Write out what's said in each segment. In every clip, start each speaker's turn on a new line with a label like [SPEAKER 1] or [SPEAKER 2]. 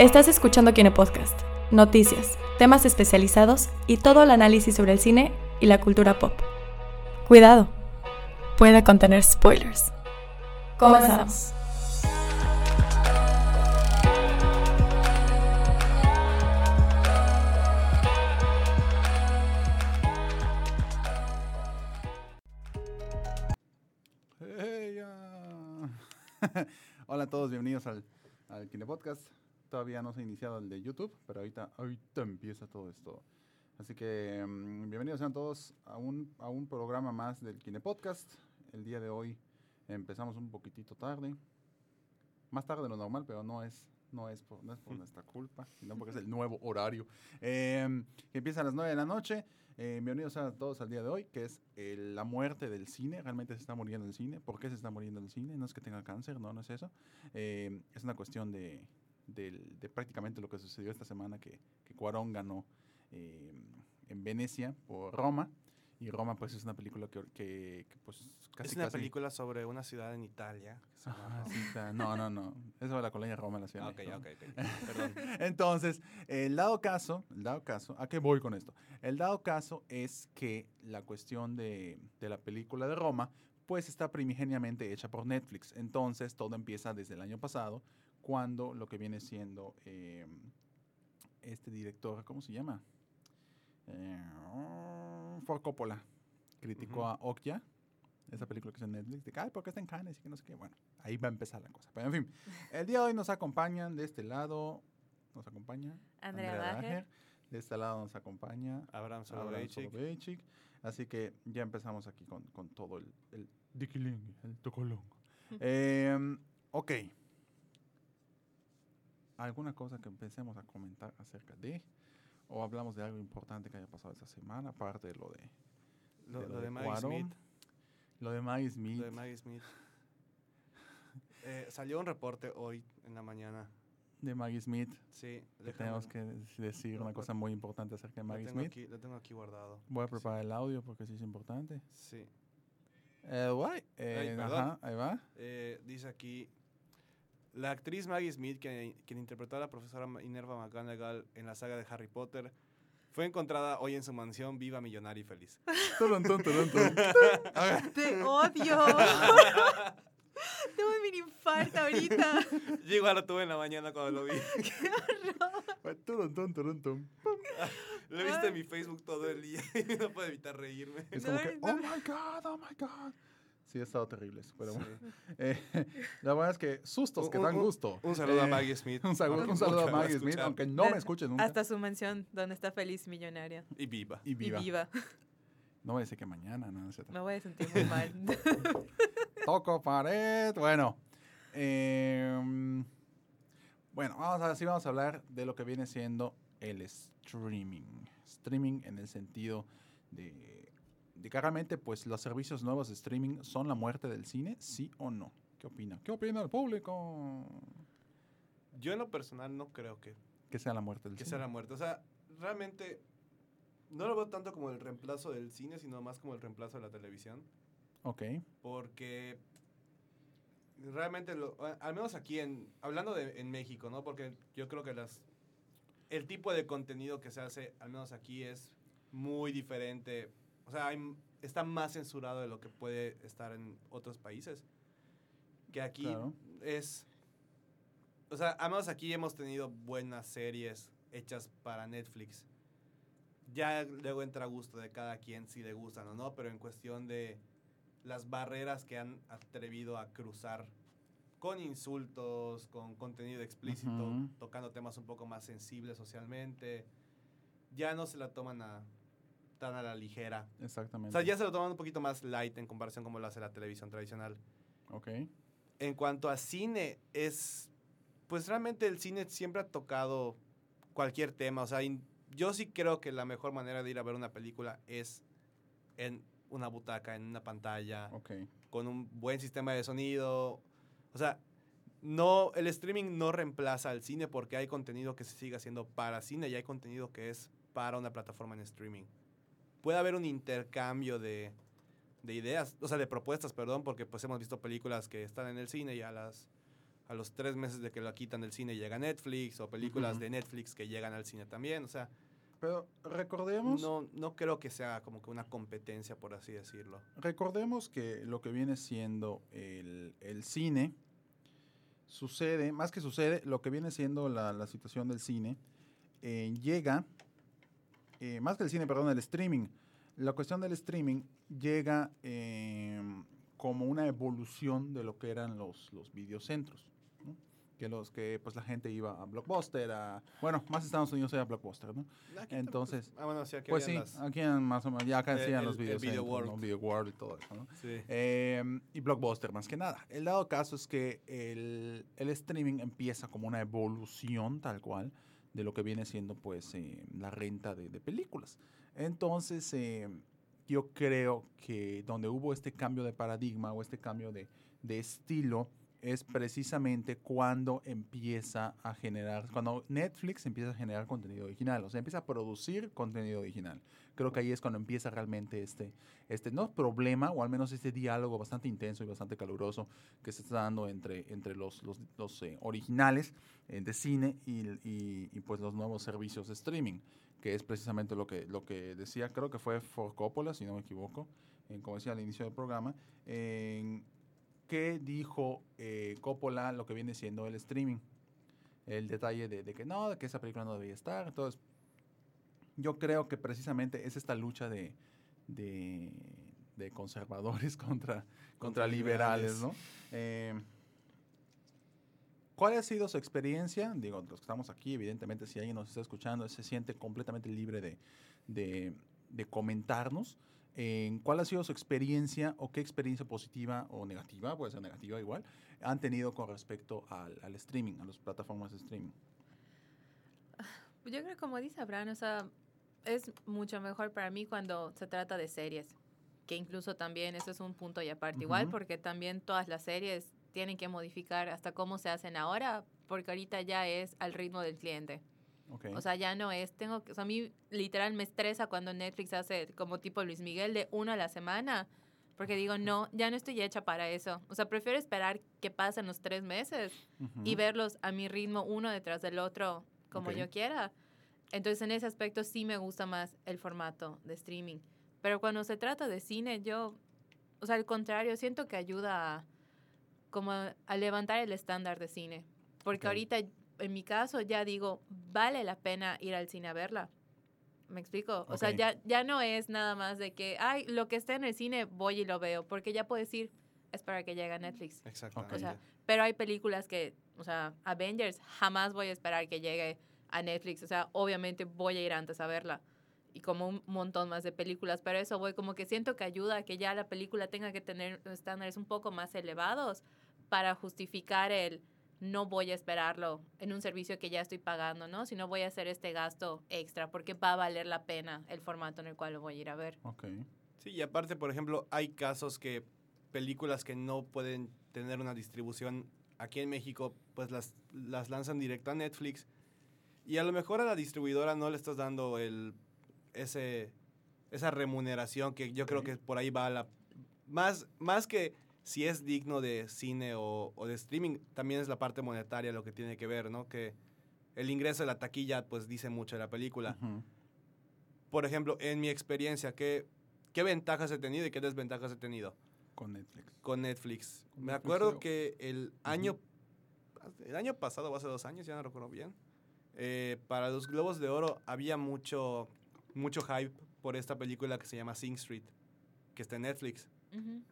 [SPEAKER 1] Estás escuchando Kine Podcast, noticias, temas especializados y todo el análisis sobre el cine y la cultura pop. Cuidado, puede contener spoilers. Comenzamos.
[SPEAKER 2] Hola a todos, bienvenidos al, al Podcast. Todavía no se ha iniciado el de YouTube, pero ahorita, ahorita empieza todo esto. Así que mm, bienvenidos sean todos a un, a un programa más del Kine Podcast. El día de hoy empezamos un poquitito tarde. Más tarde de lo normal, pero no es, no es, por, no es por nuestra culpa, sino porque es el nuevo horario. Eh, que empieza a las 9 de la noche. Eh, bienvenidos a todos al día de hoy, que es eh, la muerte del cine. Realmente se está muriendo el cine. ¿Por qué se está muriendo el cine? No es que tenga cáncer, no, no es eso. Eh, es una cuestión de, del- de prácticamente lo que sucedió esta semana, que, que Cuarón ganó eh, en Venecia por Roma. Y Roma, pues, es una película que, que- que, pues, casi
[SPEAKER 3] es una
[SPEAKER 2] casi-
[SPEAKER 3] película sobre una ciudad en Italia.
[SPEAKER 2] sí, está- no, no, no. Eso de la colonia Roma, la ciudad.
[SPEAKER 3] Ah,
[SPEAKER 2] de
[SPEAKER 3] ok,
[SPEAKER 2] México,
[SPEAKER 3] ok,
[SPEAKER 2] ¿no?
[SPEAKER 3] ok. Perdón.
[SPEAKER 2] Entonces, el dado caso, el dado caso, ¿a qué voy con esto? El dado caso es que la cuestión de, de la película de Roma, pues está primigeniamente hecha por Netflix. Entonces, todo empieza desde el año pasado, cuando lo que viene siendo eh, este director, ¿cómo se llama? Eh, Ford Coppola criticó a Okja, esa película que es en Netflix, de que, ay, ¿por qué está en Cannes? Y que no sé qué. Bueno, ahí va a empezar la cosa. Pero en fin, el día de hoy nos acompañan de este lado, nos acompaña
[SPEAKER 4] Andrea Dager.
[SPEAKER 2] De este lado nos acompaña
[SPEAKER 3] Abraham Soloveitchik.
[SPEAKER 2] Así que ya empezamos aquí con, con todo el, el el tocolón. Em, ok. ¿Alguna cosa que empecemos a comentar acerca de? ¿O hablamos de algo importante que haya pasado esta semana? Aparte de lo de,
[SPEAKER 3] Lo,
[SPEAKER 2] de
[SPEAKER 3] lo de Maggie
[SPEAKER 2] Cuarón,
[SPEAKER 3] Smith.
[SPEAKER 2] Lo de Maggie Smith.
[SPEAKER 3] Lo de Maggie Smith. Eh, salió un reporte hoy en la mañana.
[SPEAKER 2] de Maggie Smith.
[SPEAKER 3] Sí,
[SPEAKER 2] que tenemos que dec- decir
[SPEAKER 3] lo-
[SPEAKER 2] una
[SPEAKER 3] lo-
[SPEAKER 2] cosa muy importante acerca de
[SPEAKER 3] lo
[SPEAKER 2] Maggie
[SPEAKER 3] tengo
[SPEAKER 2] Smith.
[SPEAKER 3] Aquí, lo tengo aquí guardado.
[SPEAKER 2] Voy a
[SPEAKER 3] Sí,
[SPEAKER 2] preparar el audio porque sí es importante.
[SPEAKER 3] Sí.
[SPEAKER 2] Eh, guay. Eh,
[SPEAKER 3] perdón.
[SPEAKER 2] ajá, ahí va.
[SPEAKER 3] Eh, dice aquí, la actriz Maggie Smith, que- quien interpretó a la profesora Minerva McGonagall en la saga de Harry Potter, fue encontrada hoy en su mansión viva, millonaria y feliz.
[SPEAKER 4] Te odio. Tengo un mini infarto ahorita.
[SPEAKER 3] Yo igual lo tuve en la mañana cuando lo vi.
[SPEAKER 2] Turun, tun.
[SPEAKER 3] Lo he visto en mi Facebook todo el día y no puedo evitar reírme.
[SPEAKER 2] Es
[SPEAKER 4] No,
[SPEAKER 2] como que,
[SPEAKER 4] no.
[SPEAKER 2] oh my god, oh my god. Sí, ha estado terrible eso, pero
[SPEAKER 3] Sí.
[SPEAKER 2] bueno. Eh, la verdad es que sustos que dan
[SPEAKER 3] un-
[SPEAKER 2] gusto.
[SPEAKER 3] Un saludo a
[SPEAKER 2] Eh,
[SPEAKER 3] Maggie Smith.
[SPEAKER 2] Un saludo,
[SPEAKER 3] porque
[SPEAKER 2] un saludo a Maggie Smith, aunque no me escuche nunca.
[SPEAKER 4] Hasta su mansión donde está feliz millonaria.
[SPEAKER 3] Y viva.
[SPEAKER 2] y viva.
[SPEAKER 4] Y viva.
[SPEAKER 2] No voy a decir que mañana, no, etcétera.
[SPEAKER 4] Me voy a sentir muy mal.
[SPEAKER 2] Toco pared. Bueno. em, bueno, vamos a, sí vamos a hablar de lo que viene siendo el streaming. Streaming en el sentido de, de que realmente pues los servicios nuevos de streaming son la muerte del cine, sí o no. ¿Qué opina? ¿Qué opina el público?
[SPEAKER 3] Yo en lo personal no creo que,
[SPEAKER 2] Que sea la muerte del
[SPEAKER 3] que
[SPEAKER 2] cine.
[SPEAKER 3] sea la muerte. O sea, realmente no lo veo tanto como el reemplazo del cine, sino más como el reemplazo de la televisión.
[SPEAKER 2] Ok.
[SPEAKER 3] Porque realmente, lo- al menos aquí, en, hablando de en México, ¿no? Porque yo creo que las el tipo de contenido que se hace, al menos aquí, es muy diferente. O sea, hay está más censurado de lo que puede estar en otros países. Que aquí
[SPEAKER 2] Claro.
[SPEAKER 3] es... O sea, menos aquí hemos tenido buenas series hechas para Netflix. Ya luego entra a gusto de cada quien si le gustan o no, pero en cuestión de las barreras que han atrevido a cruzar con insultos, con contenido explícito, tocando temas un poco más sensibles socialmente, ya no se la toman a, tan a la ligera. O
[SPEAKER 2] Exactamente.
[SPEAKER 3] sea, ya se lo toman un poquito más light en comparación como lo hace la televisión tradicional.
[SPEAKER 2] Ok.
[SPEAKER 3] En cuanto a cine, es. Pues realmente el cine siempre ha tocado cualquier tema. O sea, in- yo sí creo que la mejor manera de ir a ver una película es en una butaca, en una pantalla,
[SPEAKER 2] Ok.
[SPEAKER 3] con un buen sistema de sonido. O sea, no, el streaming no reemplaza al cine porque hay contenido que se sigue haciendo para cine y hay contenido que es para una plataforma en streaming. Puede haber un intercambio de, de ideas, o sea, de propuestas, perdón, porque pues hemos visto películas que están en el cine y a las a los tres meses de que la quitan del cine llega a Netflix, o películas de Netflix que llegan al cine también. O sea,
[SPEAKER 2] Pero recordemos,
[SPEAKER 3] no, no creo que sea como que una competencia, por así decirlo.
[SPEAKER 2] recordemos que lo que viene siendo el, el cine sucede, más que sucede, lo que viene siendo la, la situación del cine eh, llega, eh, más que el cine, perdón, el streaming. La cuestión del streaming llega eh, como una evolución de lo que eran los, los videocentros. ¿no? Que los que pues la gente iba a Blockbuster, a, bueno, más Estados Unidos era Blockbuster, ¿no?
[SPEAKER 3] Aquí
[SPEAKER 2] Entonces,
[SPEAKER 3] tampoco- ah, bueno, sí, aquí
[SPEAKER 2] Pues sí,
[SPEAKER 3] las-
[SPEAKER 2] aquí en más o menos, ya acá hacían los
[SPEAKER 3] el Video
[SPEAKER 2] videocentros, ¿no?
[SPEAKER 3] World.
[SPEAKER 2] Video World y todo eso, ¿no?
[SPEAKER 3] sí.
[SPEAKER 2] Eh, y Blockbuster más que nada. El dado caso es que el, el streaming empieza como una evolución tal cual de lo que viene siendo pues eh, la renta de, películas. Entonces eh, yo creo que donde hubo este cambio de paradigma o este cambio de, de estilo es precisamente cuando empieza a generar, cuando Netflix empieza a generar contenido original, o sea, empieza a producir contenido original. Creo que ahí es cuando empieza realmente este, este no problema, o al menos este diálogo bastante intenso y bastante caluroso que se está dando entre, entre los, los, eh, originales eh, de cine y, y- y, pues los nuevos servicios de streaming, que es precisamente lo que, lo que decía, creo que fue For Coppola, si no me equivoco, en, como decía al inicio del programa, en que dijo eh, Coppola lo que viene siendo el streaming. El detalle de, de que no, de que esa película no debía estar. Entonces, yo creo que precisamente es esta lucha de, de, de conservadores contra, contra,
[SPEAKER 3] Contra
[SPEAKER 2] liberales,
[SPEAKER 3] liberales.
[SPEAKER 2] ¿no? Eh, ¿Cuál ha sido su experiencia? Digo, los que estamos aquí, evidentemente, si alguien nos está escuchando, se siente completamente libre de, de, de comentarnos. ¿Cuál ha sido su experiencia o qué experiencia positiva o negativa, puede ser negativa igual, han tenido con respecto al, al streaming, a las plataformas de streaming?
[SPEAKER 4] Yo creo como dice Abraham, o sea, es mucho mejor para mí cuando se trata de series, que incluso también eso es un punto y aparte igual, porque también todas las series tienen que modificar hasta cómo se hacen ahora, porque ahorita ya es al ritmo del cliente.
[SPEAKER 2] Ok.
[SPEAKER 4] O sea, ya no es, tengo que, o sea, a mí literal me estresa cuando Netflix hace como tipo Luis Miguel de uno a la semana, porque digo, no, ya no estoy hecha para eso. O sea, prefiero esperar que pasen los tres meses y
[SPEAKER 2] Ujú.
[SPEAKER 4] verlos a mi ritmo uno detrás del otro como
[SPEAKER 2] Ok.
[SPEAKER 4] yo quiera. Entonces, en ese aspecto sí me gusta más el formato de streaming. Pero cuando se trata de cine, yo, o sea, al contrario, siento que ayuda a, como a levantar el estándar de cine. Porque
[SPEAKER 2] Ok.
[SPEAKER 4] ahorita, en mi caso, ya digo, vale la pena ir al cine a verla. ¿Me explico? O sea, ya, ya no es nada más de que, ay, lo que esté en el cine, voy y lo veo. Porque ya puedes ir, es para que llegue a Netflix.
[SPEAKER 3] Exactamente.
[SPEAKER 4] O sea, pero hay películas que, o sea, Avengers, jamás voy a esperar que llegue a Netflix. O sea, obviamente voy a ir antes a verla. Y como un montón más de películas. Pero eso voy, como que siento que ayuda a que ya la película tenga que tener estándares un poco más elevados para justificar el no voy a esperarlo en un servicio que ya estoy pagando, ¿no? Sino voy a hacer este gasto extra porque va a valer la pena el formato en el cual lo voy a ir a ver.
[SPEAKER 2] Ok.
[SPEAKER 3] Sí, y aparte, por ejemplo, hay casos que películas que no pueden tener una distribución aquí en México, pues las, las lanzan directo a Netflix. Y a lo mejor a la distribuidora no le estás dando el, ese, esa remuneración que yo creo que por ahí va la... Más, más que si es digno de cine o, o de streaming, también es la parte monetaria lo que tiene que ver, ¿no? Que el ingreso de la taquilla pues dice mucho de la película
[SPEAKER 2] Ujú.
[SPEAKER 3] por ejemplo, en mi experiencia, ¿qué, ¿qué ventajas he tenido y qué desventajas he tenido
[SPEAKER 2] Con Netflix.
[SPEAKER 3] con Netflix?
[SPEAKER 2] Con
[SPEAKER 3] Me
[SPEAKER 2] Netflix,
[SPEAKER 3] acuerdo que el año, el año pasado o hace dos años, ya no recuerdo bien, eh, para los Globos de Oro había mucho, mucho hype por esta película que se llama Sing Street, que está en Netflix.
[SPEAKER 4] Ujú.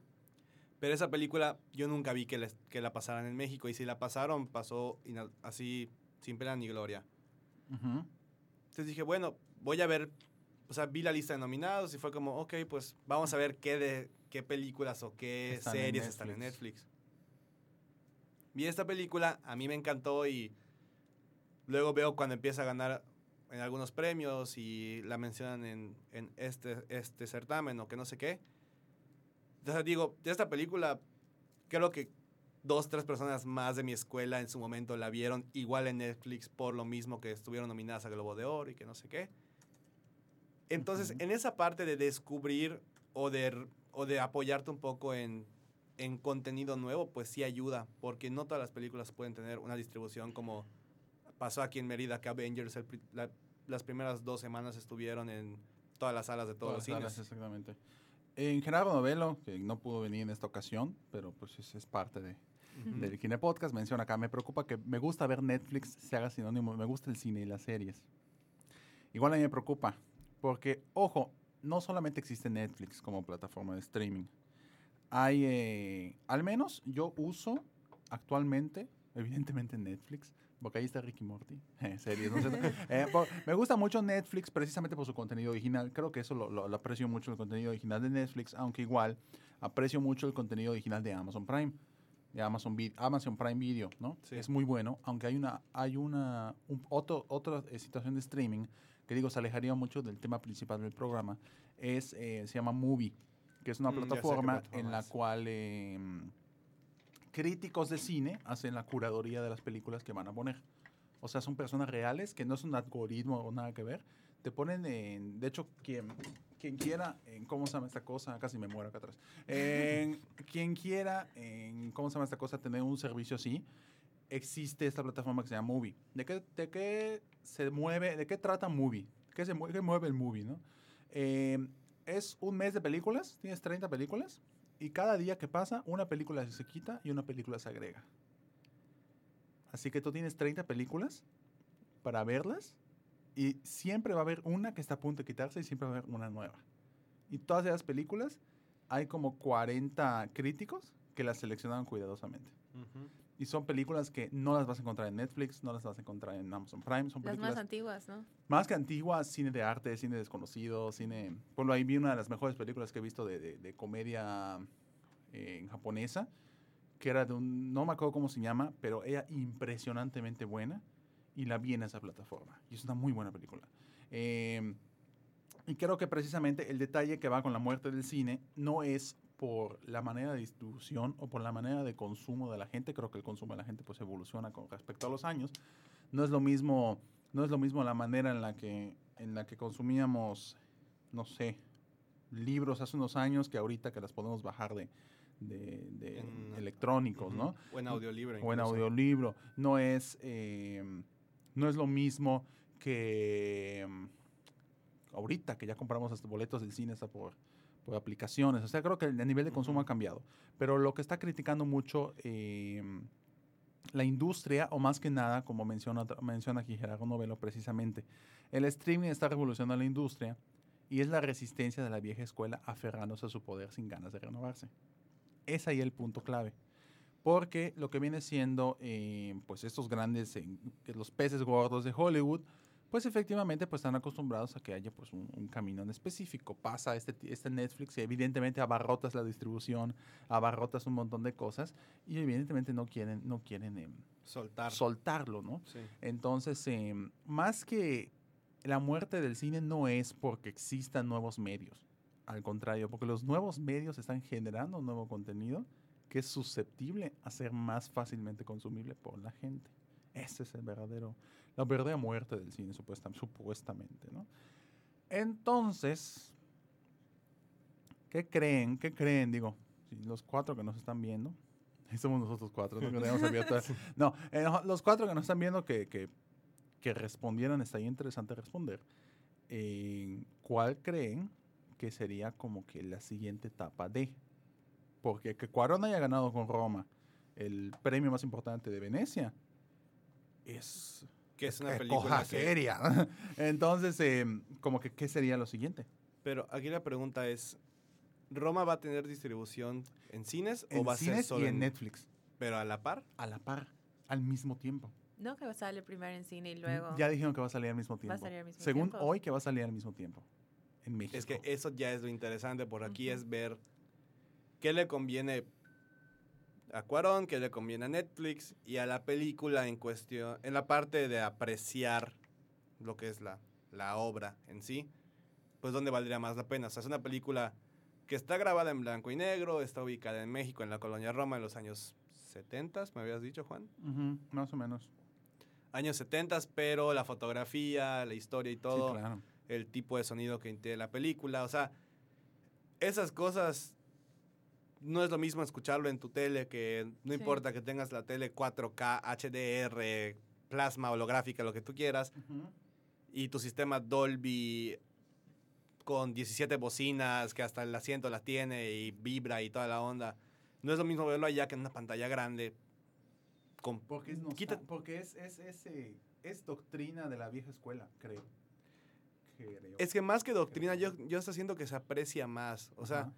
[SPEAKER 3] Pero esa película yo nunca vi que, les- que la pasaran en México y si la pasaron pasó así sin pena ni gloria.
[SPEAKER 2] Ujú.
[SPEAKER 3] Entonces dije, bueno, voy a ver, o sea, vi la lista de nominados y fue como, ok, pues vamos a ver qué, de, qué películas o qué
[SPEAKER 2] Están en
[SPEAKER 3] series están en
[SPEAKER 2] Netflix.
[SPEAKER 3] Netflix. Vi esta película, a mí me encantó y luego veo cuando empieza a ganar en algunos premios y la mencionan en, en este, este certamen o que no sé qué. Entonces digo, de esta película, creo que dos, tres personas más de mi escuela en su momento la vieron igual en Netflix por lo mismo que estuvieron nominadas a Globo de Oro y que no sé qué. Entonces,
[SPEAKER 2] Ujú.
[SPEAKER 3] en esa parte de descubrir o de, o de apoyarte un poco en en contenido nuevo, pues sí ayuda, porque no todas las películas pueden tener una distribución como pasó aquí en Mérida, que Avengers el la- las primeras dos semanas estuvieron en todas las salas de todos
[SPEAKER 2] Todas
[SPEAKER 3] los
[SPEAKER 2] las salas,
[SPEAKER 3] cines.
[SPEAKER 2] exactamente. En Gerardo Novelo, que no pudo venir en esta ocasión, pero pues es, es parte de,
[SPEAKER 3] Ujú.
[SPEAKER 2] del Cine Podcast, menciona acá, me preocupa que me gusta ver Netflix se haga sinónimo, me gusta el cine y las series. Igual a mí me preocupa, porque, ojo, no solamente existe Netflix como plataforma de streaming. Hay, eh, al menos yo uso actualmente, evidentemente Netflix, porque ahí está Ricky Morty, eh, series, no sé. Eh, por- me gusta mucho Netflix precisamente por su contenido original. Creo que eso lo, lo- lo aprecio mucho, el contenido original de Netflix, aunque igual aprecio mucho el contenido original de Amazon Prime, de Amazon, Prime Video, ¿no?
[SPEAKER 3] Sí.
[SPEAKER 2] Es muy bueno, aunque hay una, hay una, un- otro, otra eh, situación de streaming que digo se alejaría mucho del tema principal del programa, es, eh, se llama Movie, que es una
[SPEAKER 3] Mm,
[SPEAKER 2] plataforma en la cual eh, críticos de cine hacen la curaduría de las películas que van a poner. O sea, son personas reales, que no es un algoritmo o nada que ver. Te ponen en, de hecho, quien, quien quiera, en, ¿cómo se llama esta cosa? Casi me muero acá atrás. En, quien quiera, en, ¿cómo se llama esta cosa? Tener un servicio así, existe esta plataforma que se llama Movie. ¿De qué, de qué se mueve, de qué trata Movie? ¿Qué, se mueve, qué mueve el Movie, no? Eh, es un mes de películas, tienes 30 películas, y cada día que pasa, una película se quita y una película se agrega. Así que tú tienes 30 películas para verlas y siempre va a haber una que está a punto de quitarse y siempre va a haber una nueva. Y todas esas películas hay como 40 críticos que las seleccionaron cuidadosamente.
[SPEAKER 3] Ujú.
[SPEAKER 2] Y son películas que no las vas a encontrar en Netflix, no las vas a encontrar en Amazon Prime. Son
[SPEAKER 4] Las
[SPEAKER 2] películas
[SPEAKER 4] más antiguas, ¿no?
[SPEAKER 2] más que antiguas, cine de arte, cine desconocido, cine... Bueno, ahí vi una de las mejores películas que he visto de, de- de comedia eh, en japonesa, que era de un... No me acuerdo cómo se llama, pero era impresionantemente buena y la vi en esa plataforma. Y es una muy buena película. Eh, y creo que precisamente el detalle que va con la muerte del cine no es por la manera de distribución o por la manera de consumo de la gente. Creo que el consumo de la gente pues evoluciona con respecto a los años. No es lo mismo, no es lo mismo la manera en la que, en la que consumíamos, no sé, libros hace unos años que ahorita que las podemos bajar de, de- de
[SPEAKER 3] En-
[SPEAKER 2] electrónicos, ¿no?
[SPEAKER 3] Ujú. O en audiolibro.
[SPEAKER 2] o en audiolibro. No es, eh, no es lo mismo que ahorita que ya compramos hasta boletos del cine hasta por, por aplicaciones. O sea, creo que el, el nivel de consumo
[SPEAKER 3] Ujú.
[SPEAKER 2] ha cambiado. Pero lo que está criticando mucho eh, la industria, o más que nada, como menciona, menciona aquí Gerardo Novelo precisamente, el streaming está revolucionando la industria y es la resistencia de la vieja escuela aferrándose a su poder sin ganas de renovarse. Es ahí el punto clave. Porque lo que viene siendo, eh, pues estos grandes, eh, los peces gordos de Hollywood, pues efectivamente pues están acostumbrados a que haya pues un, un camino en específico. Pasa este, este Netflix y evidentemente abarrotas la distribución, abarrotas un montón de cosas y evidentemente no quieren, no quieren em,
[SPEAKER 3] Soltar.
[SPEAKER 2] soltarlo, ¿no?
[SPEAKER 3] Sí.
[SPEAKER 2] Entonces, em, más que la muerte del cine no es porque existan nuevos medios. Al contrario, porque los nuevos medios están generando nuevo contenido que es susceptible a ser más fácilmente consumible por la gente. Ese es el verdadero, la verdadera muerte del cine, supuesta- supuestamente, ¿no? Entonces, ¿qué creen? ¿Qué creen? Digo, los cuatro que nos están viendo, ahí somos nosotros cuatro, no, eh, no, los cuatro que nos están viendo que, que, que respondieran, estaría interesante responder. Eh, ¿Cuál creen que sería como que la siguiente etapa de? Porque que Cuarón haya ganado con Roma el premio más importante de Venecia es
[SPEAKER 3] Que es una
[SPEAKER 2] eh,
[SPEAKER 3] película que-
[SPEAKER 2] seria. Entonces, eh, como que, ¿qué sería lo siguiente?
[SPEAKER 3] Pero aquí la pregunta es, ¿Roma va a tener distribución en cines o va a ser solo
[SPEAKER 2] y en Netflix,
[SPEAKER 3] Pero a la par.
[SPEAKER 2] a la par, al mismo tiempo.
[SPEAKER 4] No que sale primero en cine y luego.
[SPEAKER 2] Ya dijeron que va a salir al mismo tiempo.
[SPEAKER 4] salir al mismo
[SPEAKER 2] Según
[SPEAKER 4] tiempo.
[SPEAKER 2] hoy, que va a salir al mismo tiempo. En México.
[SPEAKER 3] Es que eso ya es lo interesante, por aquí es ver qué le conviene a Cuarón, qué le conviene a Netflix y a la película en cuestión, en la parte de apreciar lo que es la, la obra en sí, pues dónde valdría más la pena. O sea, es una película que está grabada en blanco y negro, está ubicada en México, en la colonia Roma, en los años 70, me habías dicho, Juan.
[SPEAKER 2] Más o menos.
[SPEAKER 3] Años 70, pero la fotografía, la historia y todo
[SPEAKER 2] Sí, claro.
[SPEAKER 3] el tipo de sonido que tiene la película. O sea, esas cosas no es lo mismo escucharlo en tu tele que no
[SPEAKER 4] Sí.
[SPEAKER 3] importa que tengas la tele 4K, HDR, plasma holográfica, lo que tú quieras, y tu sistema Dolby con 17 bocinas, que hasta el asiento las tiene y vibra y toda la onda. No es lo mismo verlo allá que en una pantalla grande. Con,
[SPEAKER 2] Porque es,
[SPEAKER 3] Quita-
[SPEAKER 2] porque es, es, es, eh, es doctrina de la vieja escuela, creo. Creo.
[SPEAKER 3] es que más que doctrina, yo, yo está haciendo que se aprecia más. O sea.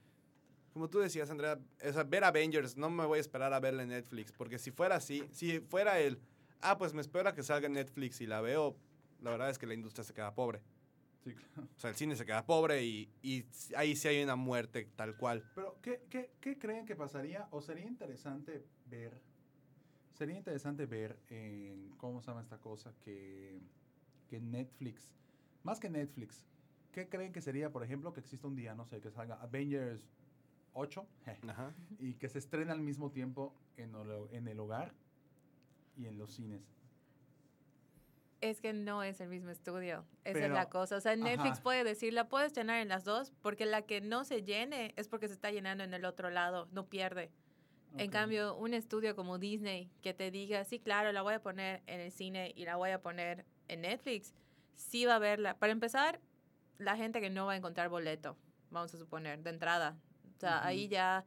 [SPEAKER 3] Como tú decías, Andrea, o sea, ver Avengers, no me voy a esperar a verla en Netflix, porque si fuera así, si fuera el, ah, pues me espero a que salga en Netflix y la veo, la verdad es que la industria se queda pobre.
[SPEAKER 2] Sí, claro.
[SPEAKER 3] O sea, el cine se queda pobre y, y ahí sí hay una muerte tal cual.
[SPEAKER 2] Pero, ¿qué, qué, qué creen que pasaría? ¿O sería interesante ver? Sería interesante ver en, ¿cómo se llama esta cosa? Que, que Netflix, más que Netflix, ¿qué creen que sería, por ejemplo, que exista un día, no sé, que salga Avengers 8
[SPEAKER 3] Ajá.
[SPEAKER 2] y que se estrena al mismo tiempo en, el- en el hogar y en los cines?
[SPEAKER 4] Es que no es el mismo estudio. Esa es
[SPEAKER 2] Pero-
[SPEAKER 4] la cosa. O sea, Netflix
[SPEAKER 2] ajá.
[SPEAKER 4] puede decir, la puedes llenar en las dos, porque la que no se llene es porque se está llenando en el otro lado, no pierde. En
[SPEAKER 2] Ok.
[SPEAKER 4] cambio, un estudio como Disney que te diga, sí, claro, la voy a poner en el cine y la voy a poner en Netflix, sí va a verla. Para empezar, la gente que no va a encontrar boleto, vamos a suponer, de entrada. O sea, ahí ya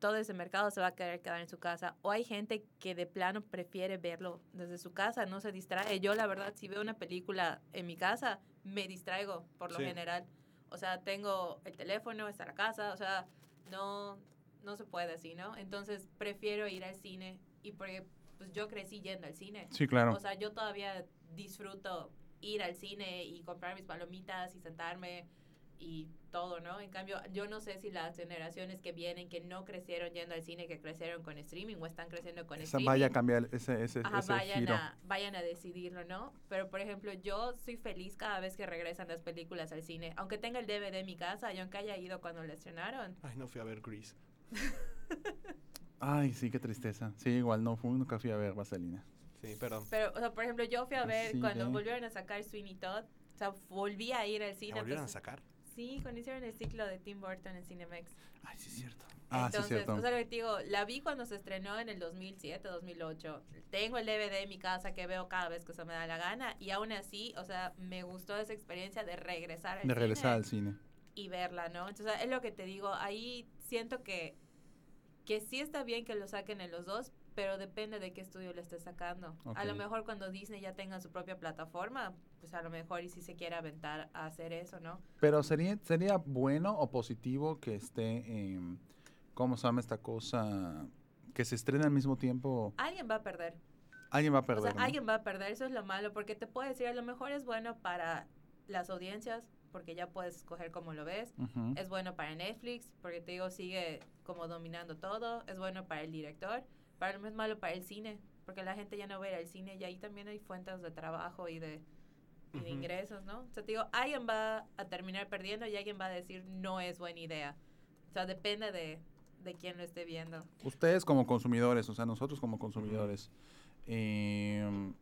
[SPEAKER 4] todo ese mercado se va a querer quedar en su casa. O hay gente que de plano prefiere verlo desde su casa, no se distrae. Yo, la verdad, si veo una película en mi casa, me distraigo por lo
[SPEAKER 3] Sí.
[SPEAKER 4] general. O sea, tengo el teléfono, está la casa, o sea, no, no se puede así, ¿no? Entonces, prefiero ir al cine y porque pues yo crecí yendo al cine.
[SPEAKER 2] Sí, claro.
[SPEAKER 4] O sea, yo todavía disfruto ir al cine y comprar mis palomitas y sentarme y todo, ¿no? En cambio, yo no sé si las generaciones que vienen que no crecieron yendo al cine, que crecieron con streaming o están creciendo con
[SPEAKER 2] Esa
[SPEAKER 4] streaming,
[SPEAKER 2] vaya a cambiar ese, ese,
[SPEAKER 4] ajá,
[SPEAKER 2] ese
[SPEAKER 4] vayan,
[SPEAKER 2] giro.
[SPEAKER 4] a, vayan a decidirlo, ¿no? Pero, por ejemplo, yo soy feliz cada vez que regresan las películas al cine. Aunque tenga el DVD en mi casa y aunque haya ido cuando la estrenaron.
[SPEAKER 3] Ay, no fui a ver Grease.
[SPEAKER 2] Ay, sí, qué tristeza. Sí, igual no, fui, nunca fui a ver Vaselina.
[SPEAKER 3] Sí, pero
[SPEAKER 4] Pero, o sea, por ejemplo, yo fui a ver
[SPEAKER 2] Así
[SPEAKER 4] cuando
[SPEAKER 2] de-
[SPEAKER 4] volvieron a sacar Sweeney Todd. O sea, volví a ir al
[SPEAKER 3] ¿la
[SPEAKER 4] cine.
[SPEAKER 3] volvieron a
[SPEAKER 4] pues,
[SPEAKER 3] sacar?
[SPEAKER 4] Sí, cuando hicieron el ciclo de Tim Burton en Cinemex.
[SPEAKER 3] Ay, sí es cierto.
[SPEAKER 2] Ah, sí,
[SPEAKER 4] Entonces,
[SPEAKER 2] cierto.
[SPEAKER 4] o sea, lo que te digo, la vi cuando se estrenó en el 2007, 2008. Tengo el DVD en mi casa que veo cada vez que se me da la gana. Y aún así, o sea, me gustó esa experiencia de regresar al
[SPEAKER 2] De regresar
[SPEAKER 4] cine
[SPEAKER 2] al cine.
[SPEAKER 4] y verla, ¿no? Entonces, es lo que te digo. Ahí siento que, que sí está bien que lo saquen en los dos, pero depende de qué estudio lo esté sacando. A lo mejor cuando Disney ya tenga su propia plataforma, pues a lo mejor y si se quiere aventar a hacer eso, ¿no?
[SPEAKER 2] Pero sería, sería bueno o positivo que esté, en ¿cómo se llama esta cosa? Que se estrene al mismo tiempo.
[SPEAKER 4] Alguien va a perder.
[SPEAKER 2] Alguien va a
[SPEAKER 4] O
[SPEAKER 2] perder.
[SPEAKER 4] sea,
[SPEAKER 2] ¿no?
[SPEAKER 4] alguien va a perder, eso es lo malo, porque te puedo decir, a lo mejor es bueno para las audiencias, porque ya puedes escoger cómo lo ves.
[SPEAKER 2] Ujú.
[SPEAKER 4] Es bueno para Netflix, porque te digo, sigue como dominando todo. Es bueno para el director, pero no es malo para el cine, porque la gente ya no ir al cine y ahí también hay fuentes de trabajo y de, y de ingresos, ¿no? O sea, te digo, alguien va a terminar perdiendo y alguien va a decir, no es buena idea. O sea, depende de, de quién lo esté viendo.
[SPEAKER 2] Ustedes como consumidores, o sea, nosotros como consumidores, em,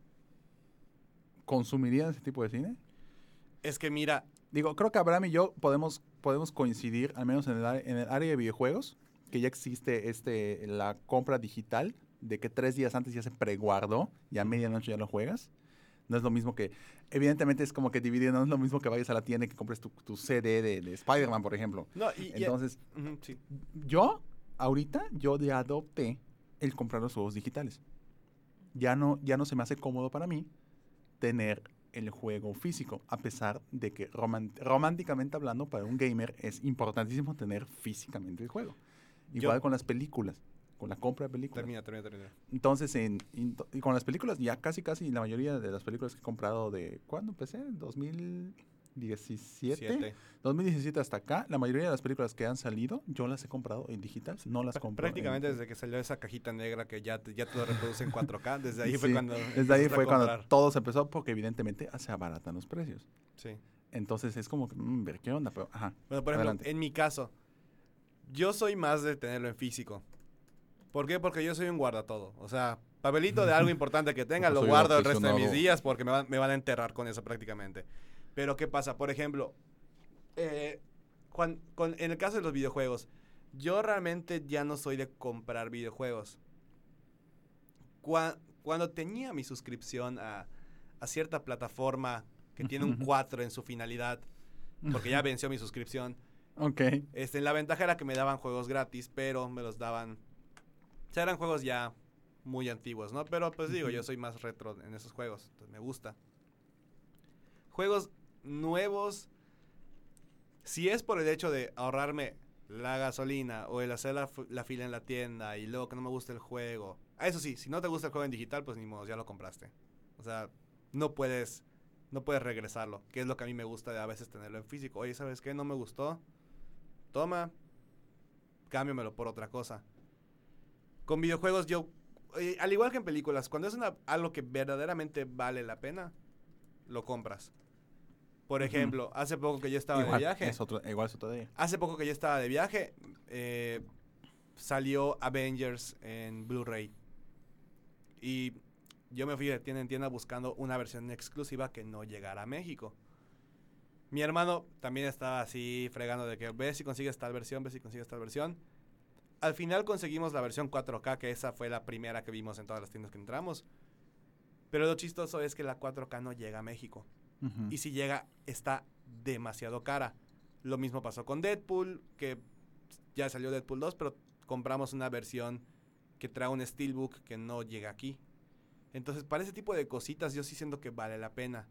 [SPEAKER 2] ¿consumirían ese tipo de cine?
[SPEAKER 3] Es que mira,
[SPEAKER 2] Digo, creo que Abraham y yo podemos, podemos coincidir, al menos en el, área- en el área de videojuegos, que ya existe este la compra digital, de que tres días antes ya se preguardó y a medianoche ya lo juegas. No es lo mismo que, evidentemente es como que dividido, no es lo mismo que vayas a la tienda y que compres tu, tu CD de, de Spider-Man, por ejemplo.
[SPEAKER 3] no, y, y-
[SPEAKER 2] Entonces,
[SPEAKER 3] sí.
[SPEAKER 2] yo, ahorita, yo ya adopté el comprar los juegos digitales. Ya no, ya no se me hace cómodo para mí tener el juego físico, a pesar de que románticamente hablando, para un gamer es importantísimo tener físicamente el juego.
[SPEAKER 3] Yo-
[SPEAKER 2] Igual con las películas, con la compra de películas.
[SPEAKER 3] Termina, termina, termina.
[SPEAKER 2] Entonces, en, y con las películas, ya casi, casi la mayoría de las películas que he comprado de, ¿cuándo empecé? ¿2017?
[SPEAKER 3] Siete.
[SPEAKER 2] 2017 hasta acá, la mayoría de las películas que han salido, yo las he comprado en digital, no las compro.
[SPEAKER 3] Prácticamente
[SPEAKER 2] en-
[SPEAKER 3] desde que salió esa cajita negra que ya, ya todo reproduce en 4K, desde ahí fue cuando...
[SPEAKER 2] Desde ahí fue cuando todo se empezó, porque evidentemente se abaratan los precios.
[SPEAKER 3] Sí.
[SPEAKER 2] Entonces es como, mm, ver qué onda, pero, ajá.
[SPEAKER 3] Bueno, por ejemplo,
[SPEAKER 2] Adelante.
[SPEAKER 3] en mi caso, yo soy más de tenerlo en físico. ¿Por qué? Porque yo soy un guardatodo. O sea, papelito de algo importante que tenga,
[SPEAKER 2] Yo
[SPEAKER 3] lo guardo el resto de mis días porque me, van- me van a enterrar con eso prácticamente. Pero ¿qué pasa? Por ejemplo, eh, cuan- con- en el caso de los videojuegos, Yo realmente ya no soy de comprar videojuegos. Cua- cuando tenía mi suscripción a, a cierta plataforma que tiene un 4 en su finalidad, porque ya venció mi suscripción,
[SPEAKER 2] Ok.
[SPEAKER 3] este, la ventaja era que me daban juegos gratis, pero me los daban... O sea, eran juegos ya muy antiguos, ¿no? Pero pues digo, yo soy más retro en esos juegos, entonces me gusta. Juegos nuevos, si es por el hecho de ahorrarme la gasolina o el hacer la, la fila en la tienda y luego que no me gusta el juego. Ah, Eso sí, si no te gusta el juego en digital, pues ni modo, ya lo compraste. O sea, no puedes, no puedes regresarlo, que es lo que a mí me gusta de a veces tenerlo en físico. Oye, ¿sabes qué? No me gustó. Toma, cámbiamelo por otra cosa. Con videojuegos yo, eh, al igual que en películas, cuando es una, algo que verdaderamente vale la pena, lo compras. Por ejemplo, hace poco que yo estaba
[SPEAKER 2] igual,
[SPEAKER 3] de viaje.
[SPEAKER 2] Es otro, igual es otro día.
[SPEAKER 3] Hace poco que yo estaba de viaje, eh, salió Avengers en Blu-ray. Y yo me fui de tienda en tienda buscando una versión exclusiva que no llegara a México. Mi hermano también estaba así fregando de que ve si consigues tal versión, ve si consigues tal versión. Al final conseguimos la versión 4K, que esa fue la primera que vimos en todas las tiendas que entramos. Pero lo chistoso es que la 4K no llega a México. Y si llega, está demasiado cara. Lo mismo pasó con Deadpool, que ya salió Deadpool 2, pero compramos una versión que trae un Steelbook que no llega aquí. Entonces, para ese tipo de cositas, yo sí siento que vale la pena.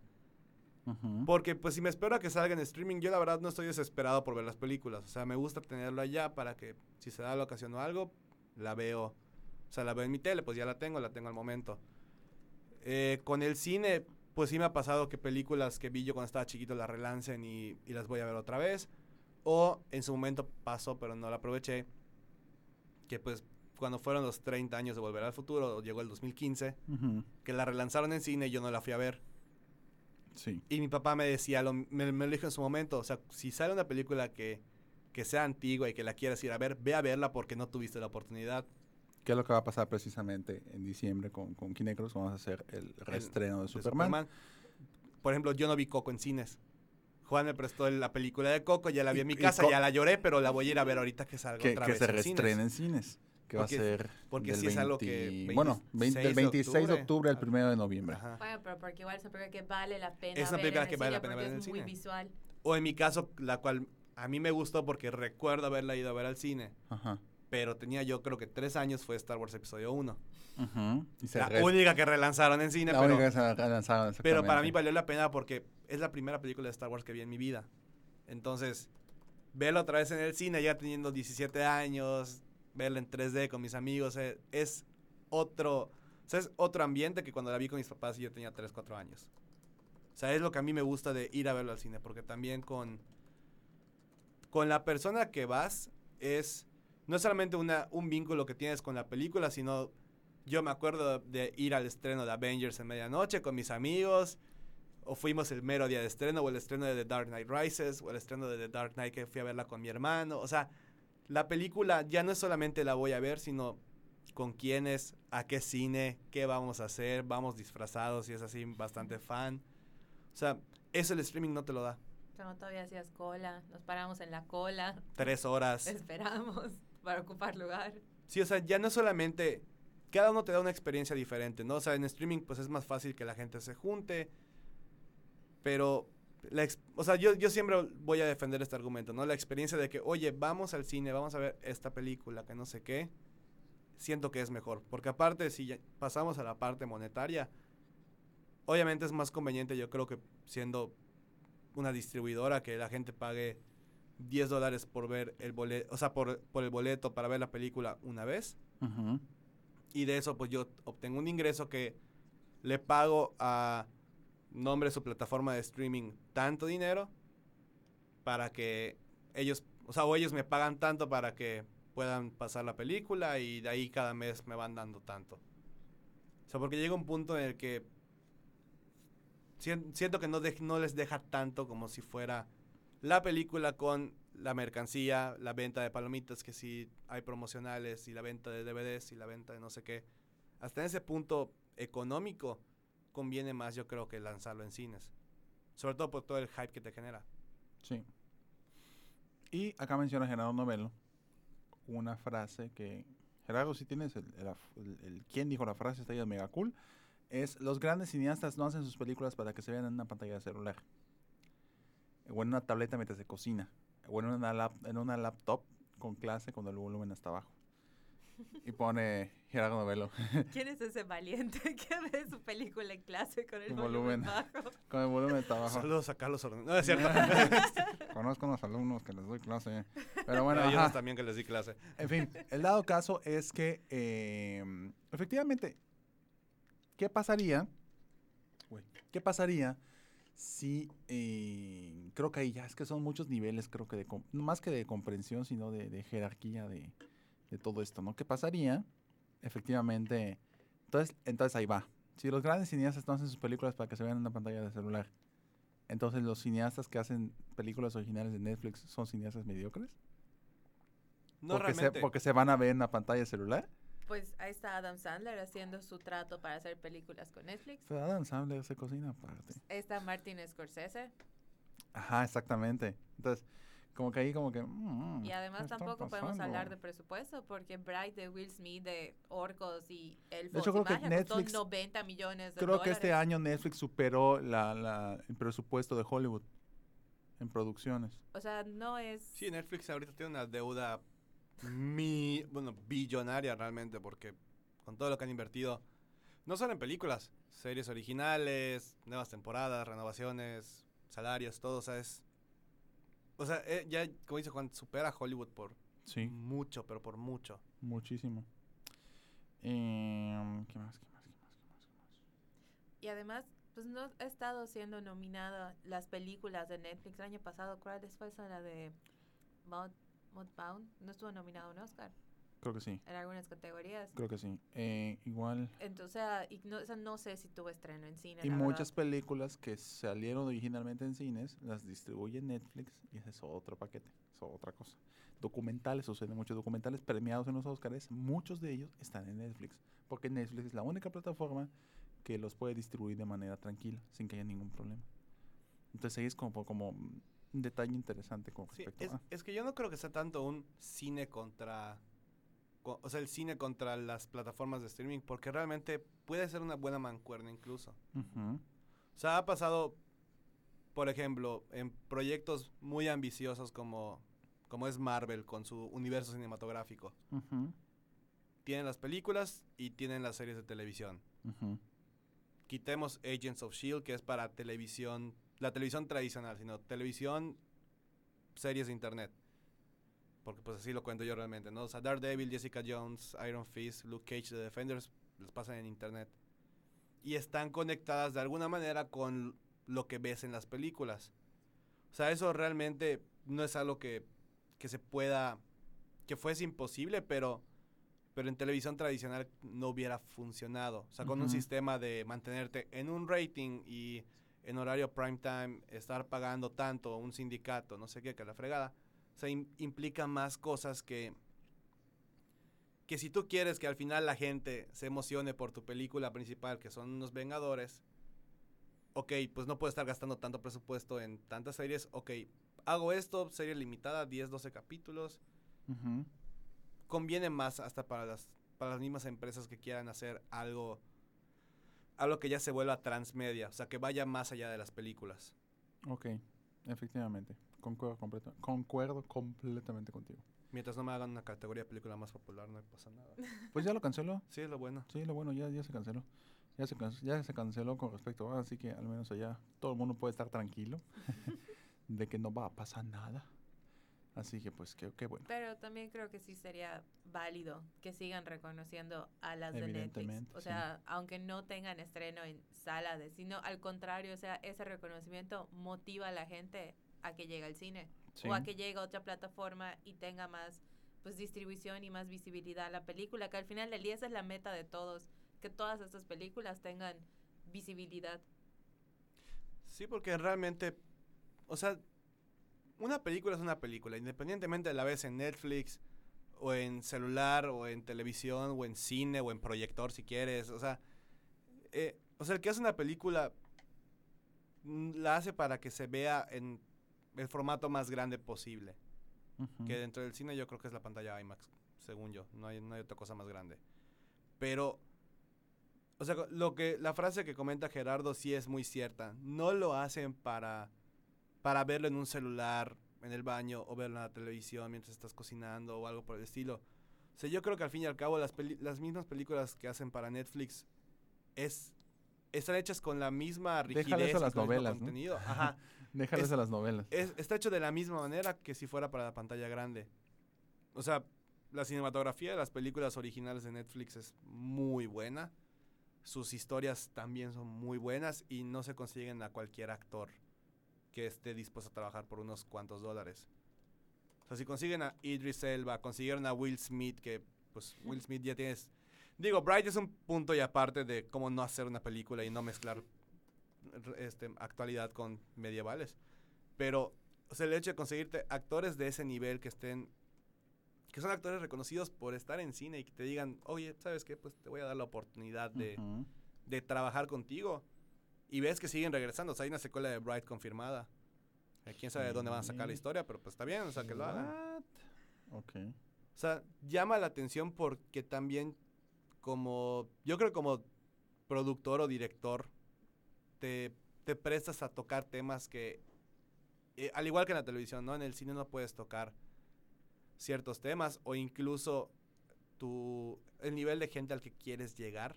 [SPEAKER 3] Porque, pues, si me espero a que salga en streaming, yo la verdad no estoy desesperado por ver las películas. O sea, me gusta tenerlo allá para que, si se da la ocasión o algo, la veo. O sea, la veo en mi tele, pues ya la tengo, la tengo al momento. Eh, con el cine, pues sí me ha pasado que películas que vi yo cuando estaba chiquito las relancen y, y las voy a ver otra vez. O en su momento pasó, pero no la aproveché. Que pues cuando fueron los 30 años de Volver al Futuro, llegó el 2015,
[SPEAKER 2] Ujú.
[SPEAKER 3] que la relanzaron en cine y yo no la fui a ver.
[SPEAKER 2] Sí.
[SPEAKER 3] Y mi papá me decía, lo- me, me lo dijo en su momento, o sea, si sale una película que, que sea antigua y que la quieras ir a ver, ve a verla porque no tuviste la oportunidad.
[SPEAKER 2] ¿Qué es lo que va a pasar precisamente en diciembre con, con Kinecros? Vamos a hacer el reestreno de
[SPEAKER 3] de
[SPEAKER 2] Superman.
[SPEAKER 3] Por ejemplo, yo no vi Coco en cines. Juan me prestó la película de Coco, ya la vi en mi casa, ya la lloré, pero la voy a ir a ver ahorita que salga
[SPEAKER 2] Que,
[SPEAKER 3] otra
[SPEAKER 2] que
[SPEAKER 3] vez
[SPEAKER 2] se
[SPEAKER 3] en cines.
[SPEAKER 2] reestrena en cines. Que
[SPEAKER 3] Porque-
[SPEAKER 2] va a ser
[SPEAKER 3] porque
[SPEAKER 2] del
[SPEAKER 3] sí es algo que
[SPEAKER 2] 20 bueno, 20 del
[SPEAKER 3] 26 de
[SPEAKER 2] 26 de
[SPEAKER 3] octubre.
[SPEAKER 2] al 1 de noviembre.
[SPEAKER 3] Ajá.
[SPEAKER 4] Bueno, pero porque igual es una película que vale la pena
[SPEAKER 3] Es una
[SPEAKER 4] ver
[SPEAKER 3] película que vale la
[SPEAKER 4] cine
[SPEAKER 3] pena ver en el
[SPEAKER 4] es muy
[SPEAKER 3] cine.
[SPEAKER 4] visual.
[SPEAKER 3] O en mi caso, la cual a mí me gustó porque recuerdo haberla ido a ver al cine,
[SPEAKER 2] Ajá.
[SPEAKER 3] pero tenía yo creo que tres años, fue Star Wars Episodio 1.
[SPEAKER 2] Ujú. Y se
[SPEAKER 3] La única que relanzaron en cine,
[SPEAKER 2] la
[SPEAKER 3] pero,
[SPEAKER 2] única que se lanzaron,
[SPEAKER 3] pero para mí valió la pena porque es la primera película de Star Wars que vi en mi vida. Entonces, verla otra vez en el cine, ya teniendo 17 años, verla en 3D con mis amigos, eh, es otro, es otro ambiente que cuando la vi con mis papás y yo tenía 3, 4 años. O sea, es lo que a mí me gusta de ir a verlo al cine, porque también con, con la persona que vas es, no solamente una, un vínculo que tienes con la película, sino yo me acuerdo de ir al estreno de Avengers en medianoche con mis amigos, o fuimos el mero día de estreno, o el estreno de The Dark Knight Rises, o el estreno de The Dark Knight que fui a verla con mi hermano. O sea, la película ya no es solamente la voy a ver, sino con quiénes, a qué cine, qué vamos a hacer, vamos disfrazados, si es así, bastante fan. O sea, eso el streaming no te lo da.
[SPEAKER 4] Como todavía hacías cola, nos paramos en la cola,
[SPEAKER 3] Tres horas.
[SPEAKER 4] esperamos para ocupar lugar.
[SPEAKER 3] Sí, o sea, ya no solamente. Cada uno te da una experiencia diferente, ¿no? O sea, en streaming, pues es más fácil que la gente se junte. Pero. La o sea, yo, yo siempre voy a defender este argumento, ¿no? La experiencia de que, oye, vamos al cine, vamos a ver esta película, que no sé qué. Siento que es mejor. Porque aparte, si ya pasamos a la parte monetaria, obviamente es más conveniente, yo creo que siendo una distribuidora, que la gente pague 10 dólares por ver el boleto, o sea, por, por el boleto para ver la película una vez.
[SPEAKER 2] Ujú.
[SPEAKER 3] Y de eso, pues yo obtengo un ingreso que le pago a nombre de su plataforma de streaming tanto dinero para que ellos, o sea, o ellos me pagan tanto para que puedan pasar la película y de ahí cada mes me van dando tanto. O sea, porque llega un punto en el que sien- siento que no, dej- no les deja tanto como si fuera la película con la mercancía, la venta de palomitas, que si hay promocionales, y la venta de DVDs, y la venta de no sé qué. Hasta en ese punto económico conviene más, yo creo, que lanzarlo en cines. Sobre todo por todo el hype que te genera.
[SPEAKER 2] Sí. Y acá menciona Gerardo Novelo una frase que, Gerardo, si tienes el, el, quién dijo la frase, está ahí mega cool, es los grandes cineastas no hacen sus películas para que se vean en una pantalla de celular, o en una tableta mientras se cocina, o en una, lap- en una laptop con clase con el volumen hasta abajo. Y pone Gerardo Novelo,
[SPEAKER 4] ¿Quién es ese valiente que ve su película en clase con el volumen,
[SPEAKER 2] volumen.
[SPEAKER 4] bajo?
[SPEAKER 2] con el volumen hasta abajo.
[SPEAKER 3] Saludos a Carlos Orne- No, es cierto.
[SPEAKER 2] Conozco unos alumnos que les doy clase. Pero bueno,
[SPEAKER 3] unos también que les di clase.
[SPEAKER 2] En fin, el dado caso es que eh, efectivamente, ¿qué pasaría? Uy, ¿Qué pasaría si eh, creo que ahí ya es que son muchos niveles, creo que de más que de comprensión, sino de, de jerarquía de, de todo esto, ¿no? ¿Qué pasaría? Efectivamente, entonces, entonces ahí va. Si los grandes cineastas no hacen sus películas para que se vean en una pantalla de celular, entonces los cineastas que hacen películas originales de Netflix son cineastas mediocres
[SPEAKER 3] No
[SPEAKER 2] porque, se,
[SPEAKER 3] realmente.
[SPEAKER 2] porque se van a ver en la pantalla de celular.
[SPEAKER 4] Pues ahí está Adam Sandler haciendo su trato para hacer películas con Netflix.
[SPEAKER 2] Pero Adam Sandler se cocina aparte.
[SPEAKER 4] Ahí está Martin Scorsese.
[SPEAKER 2] Ajá, exactamente. Entonces, como que ahí como que... mm,
[SPEAKER 4] Y además
[SPEAKER 2] ¿qué está
[SPEAKER 4] tampoco podemos hablar de presupuesto porque Bright de Will Smith de Orcos y Elfos
[SPEAKER 2] hecho,
[SPEAKER 4] y
[SPEAKER 2] creo que
[SPEAKER 4] Magia costó
[SPEAKER 2] Netflix-
[SPEAKER 4] 90 millones de
[SPEAKER 2] Creo que este año Netflix superó la, la- el presupuesto de Hollywood en producciones.
[SPEAKER 4] O sea, no es...
[SPEAKER 3] Sí, Netflix ahorita tiene una deuda mi, bueno, billonaria realmente, porque con todo lo que han invertido, no solo en películas, series originales, nuevas temporadas, renovaciones, salarios, todo, o sea, es... O sea, eh, ya, como dice Juan, supera a Hollywood por
[SPEAKER 2] Sí,
[SPEAKER 3] mucho, pero por mucho.
[SPEAKER 2] muchísimo. Em, ¿Qué más? ¿Qué más? ¿Qué más? ¿Qué más? ¿Qué más?
[SPEAKER 4] Y además, pues no ha estado siendo nominada las películas de Netflix. El año pasado, ¿cuál fue esa? La de Mud, Mudbound. No estuvo nominado a un Oscar
[SPEAKER 2] Creo que sí,
[SPEAKER 4] en algunas categorías.
[SPEAKER 2] creo que sí. Eh, igual...
[SPEAKER 4] Entonces, ah, y no, esa no sé si tuvo estreno en cine.
[SPEAKER 2] Y
[SPEAKER 4] la
[SPEAKER 2] muchas
[SPEAKER 4] verdad.
[SPEAKER 2] películas que salieron originalmente en cines las distribuye Netflix y ese es otro paquete, es otra cosa. Documentales, suceden muchos documentales premiados en los Oscars, muchos de ellos están en Netflix, porque Netflix es la única plataforma que los puede distribuir de manera tranquila, sin que haya ningún problema. Entonces ahí es como, como un detalle interesante con
[SPEAKER 3] Sí,
[SPEAKER 2] respecto
[SPEAKER 3] es,
[SPEAKER 2] a...
[SPEAKER 3] es que yo no creo que sea tanto un cine contra... O sea, el cine contra las plataformas de streaming, porque realmente puede ser una buena mancuerna incluso. O sea, ha pasado, por ejemplo, en proyectos muy ambiciosos como, como es Marvel con su universo cinematográfico. Tienen las películas y tienen las series de televisión. Quitemos Agents of Shield, que es para televisión, la televisión tradicional, sino televisión, series de internet. Porque pues así lo cuento yo realmente, ¿no? O sea, Daredevil, Jessica Jones, Iron Fist, Luke Cage, The Defenders, los pasan en internet. Y están conectadas de alguna manera con lo que ves en las películas. O sea, eso realmente no es algo que, que se pueda, que fuese imposible, pero, pero en televisión tradicional no hubiera funcionado. O sea, con un
[SPEAKER 2] Ujú.
[SPEAKER 3] sistema de mantenerte en un rating y en horario prime time, estar pagando tanto, un sindicato, no sé qué, que la fregada. O sea, im- implica más cosas que, que si tú quieres que al final la gente se emocione por tu película principal, que son unos Vengadores, ok, pues no puedo estar gastando tanto presupuesto en tantas series, ok, hago esto, serie limitada, 10, 12 capítulos, conviene más hasta para las, para las mismas empresas que quieran hacer algo, algo que ya se vuelva transmedia, o sea, que vaya más allá de las películas.
[SPEAKER 2] Ok, efectivamente, concuerdo, completo, concuerdo completamente contigo.
[SPEAKER 3] Mientras no me hagan una categoría de película más popular, no pasa nada.
[SPEAKER 2] Pues ya lo canceló.
[SPEAKER 3] Sí, es lo bueno.
[SPEAKER 2] Sí, lo bueno, ya, ya se canceló. Ya se, ya se canceló con respecto a, así que al menos allá todo el mundo puede estar tranquilo de que no va a pasar nada. Así que pues qué, qué bueno.
[SPEAKER 4] Pero también creo que sí sería válido que sigan reconociendo a las de Netflix.
[SPEAKER 2] Evidentemente,
[SPEAKER 4] O
[SPEAKER 2] sí.
[SPEAKER 4] sea, aunque no tengan estreno en sala de sino al contrario, o sea, ese reconocimiento motiva a la gente a que llegue al cine
[SPEAKER 2] Sí,
[SPEAKER 4] o a que llegue a otra plataforma y tenga más pues distribución y más visibilidad a la película, que al final del día esa es la meta de todos, que todas estas películas tengan visibilidad.
[SPEAKER 3] Sí, porque realmente, o sea, una película es una película, independientemente de la vez en Netflix, o en celular, o en televisión, o en cine, o en proyector si quieres, o sea, eh, o sea, el que hace una película mm, la hace para que se vea en el formato más grande posible. Que dentro del cine yo creo que es la pantalla IMAX, según yo. No hay, no hay otra cosa más grande. Pero, o sea, lo que, la frase que comenta Gerardo sí es muy cierta. No lo hacen para, para verlo en un celular, en el baño, o verlo en la televisión mientras estás cocinando o algo por el estilo. O sea, yo creo que al fin y al cabo las, peli- las mismas películas que hacen para Netflix es, están hechas con la misma rigidez
[SPEAKER 2] Déjale eso a
[SPEAKER 3] y
[SPEAKER 2] las
[SPEAKER 3] con el mismo
[SPEAKER 2] novelas, ¿no?
[SPEAKER 3] contenido. Ajá.
[SPEAKER 2] Déjales
[SPEAKER 3] es-
[SPEAKER 2] a las novelas.
[SPEAKER 3] Es- está hecho de la misma manera que si fuera para la pantalla grande. O sea, la cinematografía de las películas originales de Netflix es muy buena. Sus historias también son muy buenas y no se consiguen a cualquier actor que esté dispuesto a trabajar por unos cuantos dólares. O sea, si consiguen a Idris Elba, consiguieron a Will Smith, que pues Will Smith ya tienes... Digo, Bright es un punto y aparte de cómo no hacer una película y no mezclar este, actualidad con medievales. Pero, o sea, el hecho de conseguirte actores de ese nivel que estén, que son actores reconocidos por estar en cine y que te digan, oye, ¿sabes qué? Pues te voy a dar la oportunidad de,
[SPEAKER 2] Ujú.
[SPEAKER 3] de trabajar contigo. Y ves que siguen regresando. O sea, hay una secuela de Bright confirmada. Eh, Quién sabe de dónde van a sacar la historia, pero pues está bien, o sea, que lo hagan.
[SPEAKER 2] Ok.
[SPEAKER 3] O sea, llama la atención porque también como, yo creo como productor o director, te, te prestas a tocar temas que, eh, al igual que en la televisión, ¿no? En el cine no puedes tocar ciertos temas o incluso tu, el nivel de gente al que quieres llegar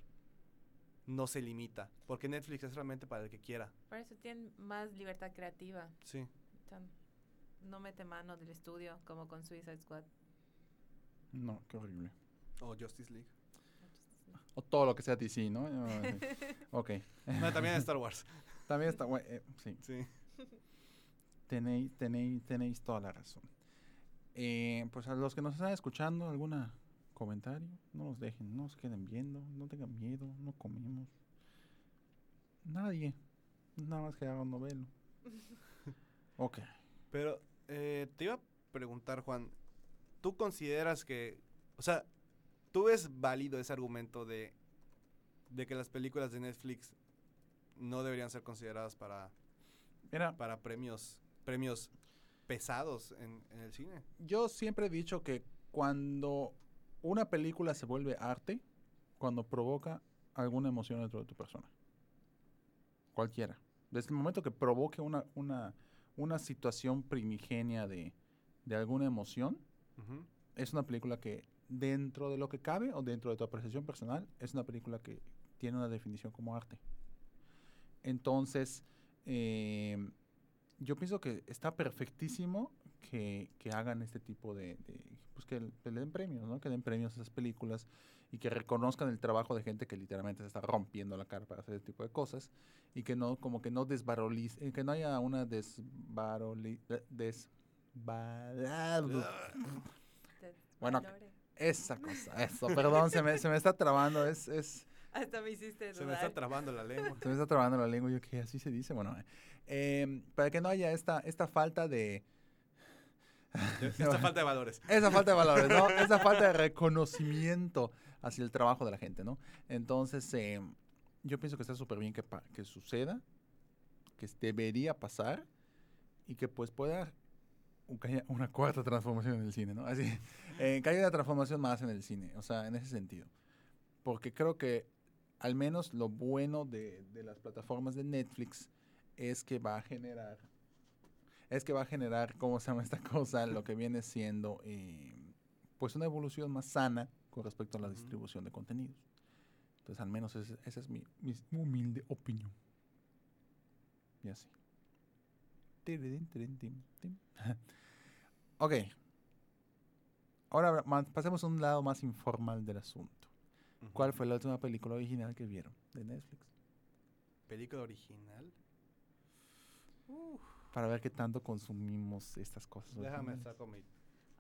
[SPEAKER 3] no se limita, porque Netflix es realmente para el que quiera.
[SPEAKER 4] Por eso tienen más libertad creativa.
[SPEAKER 3] Sí.
[SPEAKER 4] No mete mano del estudio como con Suicide Squad.
[SPEAKER 2] No, qué horrible.
[SPEAKER 3] O Justice League.
[SPEAKER 2] O todo lo que sea DC, ¿no? ok.
[SPEAKER 3] No, también Star Wars.
[SPEAKER 2] También está, bueno, eh, sí.
[SPEAKER 3] Sí.
[SPEAKER 2] Tenéis, tenéis, tenéis toda la razón. Eh, pues a los que nos están escuchando, ¿alguna comentario? No nos dejen, no se queden viendo, no tengan miedo, no comemos. Nadie. Nada más que hagan novelo. Ok.
[SPEAKER 3] Pero eh, te iba a preguntar, Juan, ¿tú consideras que, o sea, tú ves válido ese argumento de, de que las películas de Netflix no deberían ser consideradas para,
[SPEAKER 2] Mira,
[SPEAKER 3] para premios, premios pesados en, en el cine?
[SPEAKER 2] yo siempre he dicho que cuando una película se vuelve arte, cuando provoca alguna emoción dentro de tu persona. Cualquiera. Desde el momento que provoque una, una, una situación primigenia de, de alguna emoción, es una película que dentro de lo que cabe o dentro de tu apreciación personal, es una película que tiene una definición como arte. Entonces, eh, yo pienso que está perfectísimo que, que hagan este tipo de, de- pues que le le den premios, ¿no? Que den premios a esas películas y que reconozcan el trabajo de gente que literalmente se está rompiendo la cara para hacer este tipo de cosas y que no, como que no desvarolice, que no haya una desvaroli, desvarado,
[SPEAKER 4] Te
[SPEAKER 2] Bueno. Esa cosa, eso, perdón, se me, se me está trabando, es, es,
[SPEAKER 4] Hasta me hiciste
[SPEAKER 3] Se me está trabando la lengua.
[SPEAKER 2] se me está trabando la lengua, yo que así se dice, bueno, eh, em, para que no haya esta, esta falta de,
[SPEAKER 3] Esta falta de valores.
[SPEAKER 2] esa falta de valores, ¿no? Esa falta de reconocimiento hacia el trabajo de la gente, ¿no? Entonces, em, yo pienso que está súper bien que, que suceda, que debería pasar y que pues pueda una cuarta transformación en el cine, ¿no? Así, eh, que haya una transformación más en el cine, o sea, en ese sentido. Porque creo que al menos lo bueno de, de las plataformas de Netflix es que va a generar, es que va a generar, ¿cómo se llama esta cosa? Lo que viene siendo, eh, pues una evolución más sana con respecto a la distribución de contenidos. Entonces, al menos esa es mi, mi humilde opinión. Y así. Ok. Ahora ma- pasemos a un lado más informal del asunto. ¿Cuál
[SPEAKER 3] Ujú.
[SPEAKER 2] fue la última película original que vieron de Netflix?
[SPEAKER 3] película original?
[SPEAKER 2] Para ver qué tanto consumimos estas cosas.
[SPEAKER 3] Déjame saco mi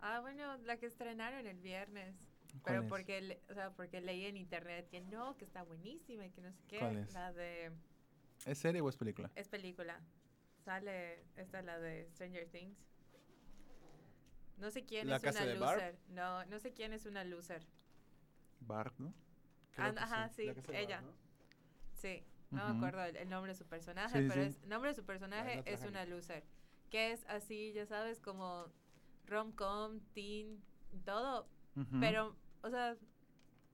[SPEAKER 4] Ah, bueno, la que estrenaron el viernes.
[SPEAKER 2] ¿Cuál
[SPEAKER 4] Pero
[SPEAKER 2] es?
[SPEAKER 4] porque, le- o sea, porque leí en internet que no, que está buenísima y que no sé qué.
[SPEAKER 2] ¿Cuál es?
[SPEAKER 4] La de...
[SPEAKER 2] ¿Es serie o es película?
[SPEAKER 4] Es película. Sale, esta es la de Stranger Things. No sé quién
[SPEAKER 3] ¿La
[SPEAKER 4] es
[SPEAKER 3] casa
[SPEAKER 4] una
[SPEAKER 3] de Barb?
[SPEAKER 4] loser. No, no sé quién es una loser.
[SPEAKER 2] Barb, ¿no?
[SPEAKER 3] Creo
[SPEAKER 4] Ah,
[SPEAKER 3] que
[SPEAKER 4] ajá, sí,
[SPEAKER 3] La Casa de Barb,
[SPEAKER 4] ella.
[SPEAKER 3] ¿no?
[SPEAKER 4] Sí, no
[SPEAKER 2] Ujú.
[SPEAKER 4] me acuerdo el, el nombre de su personaje,
[SPEAKER 2] Sí,
[SPEAKER 4] pero
[SPEAKER 2] sí.
[SPEAKER 4] es, el nombre de su personaje es una loser. Que es así, ya sabes, como rom-com, teen, todo.
[SPEAKER 2] Ujú.
[SPEAKER 4] Pero, o sea,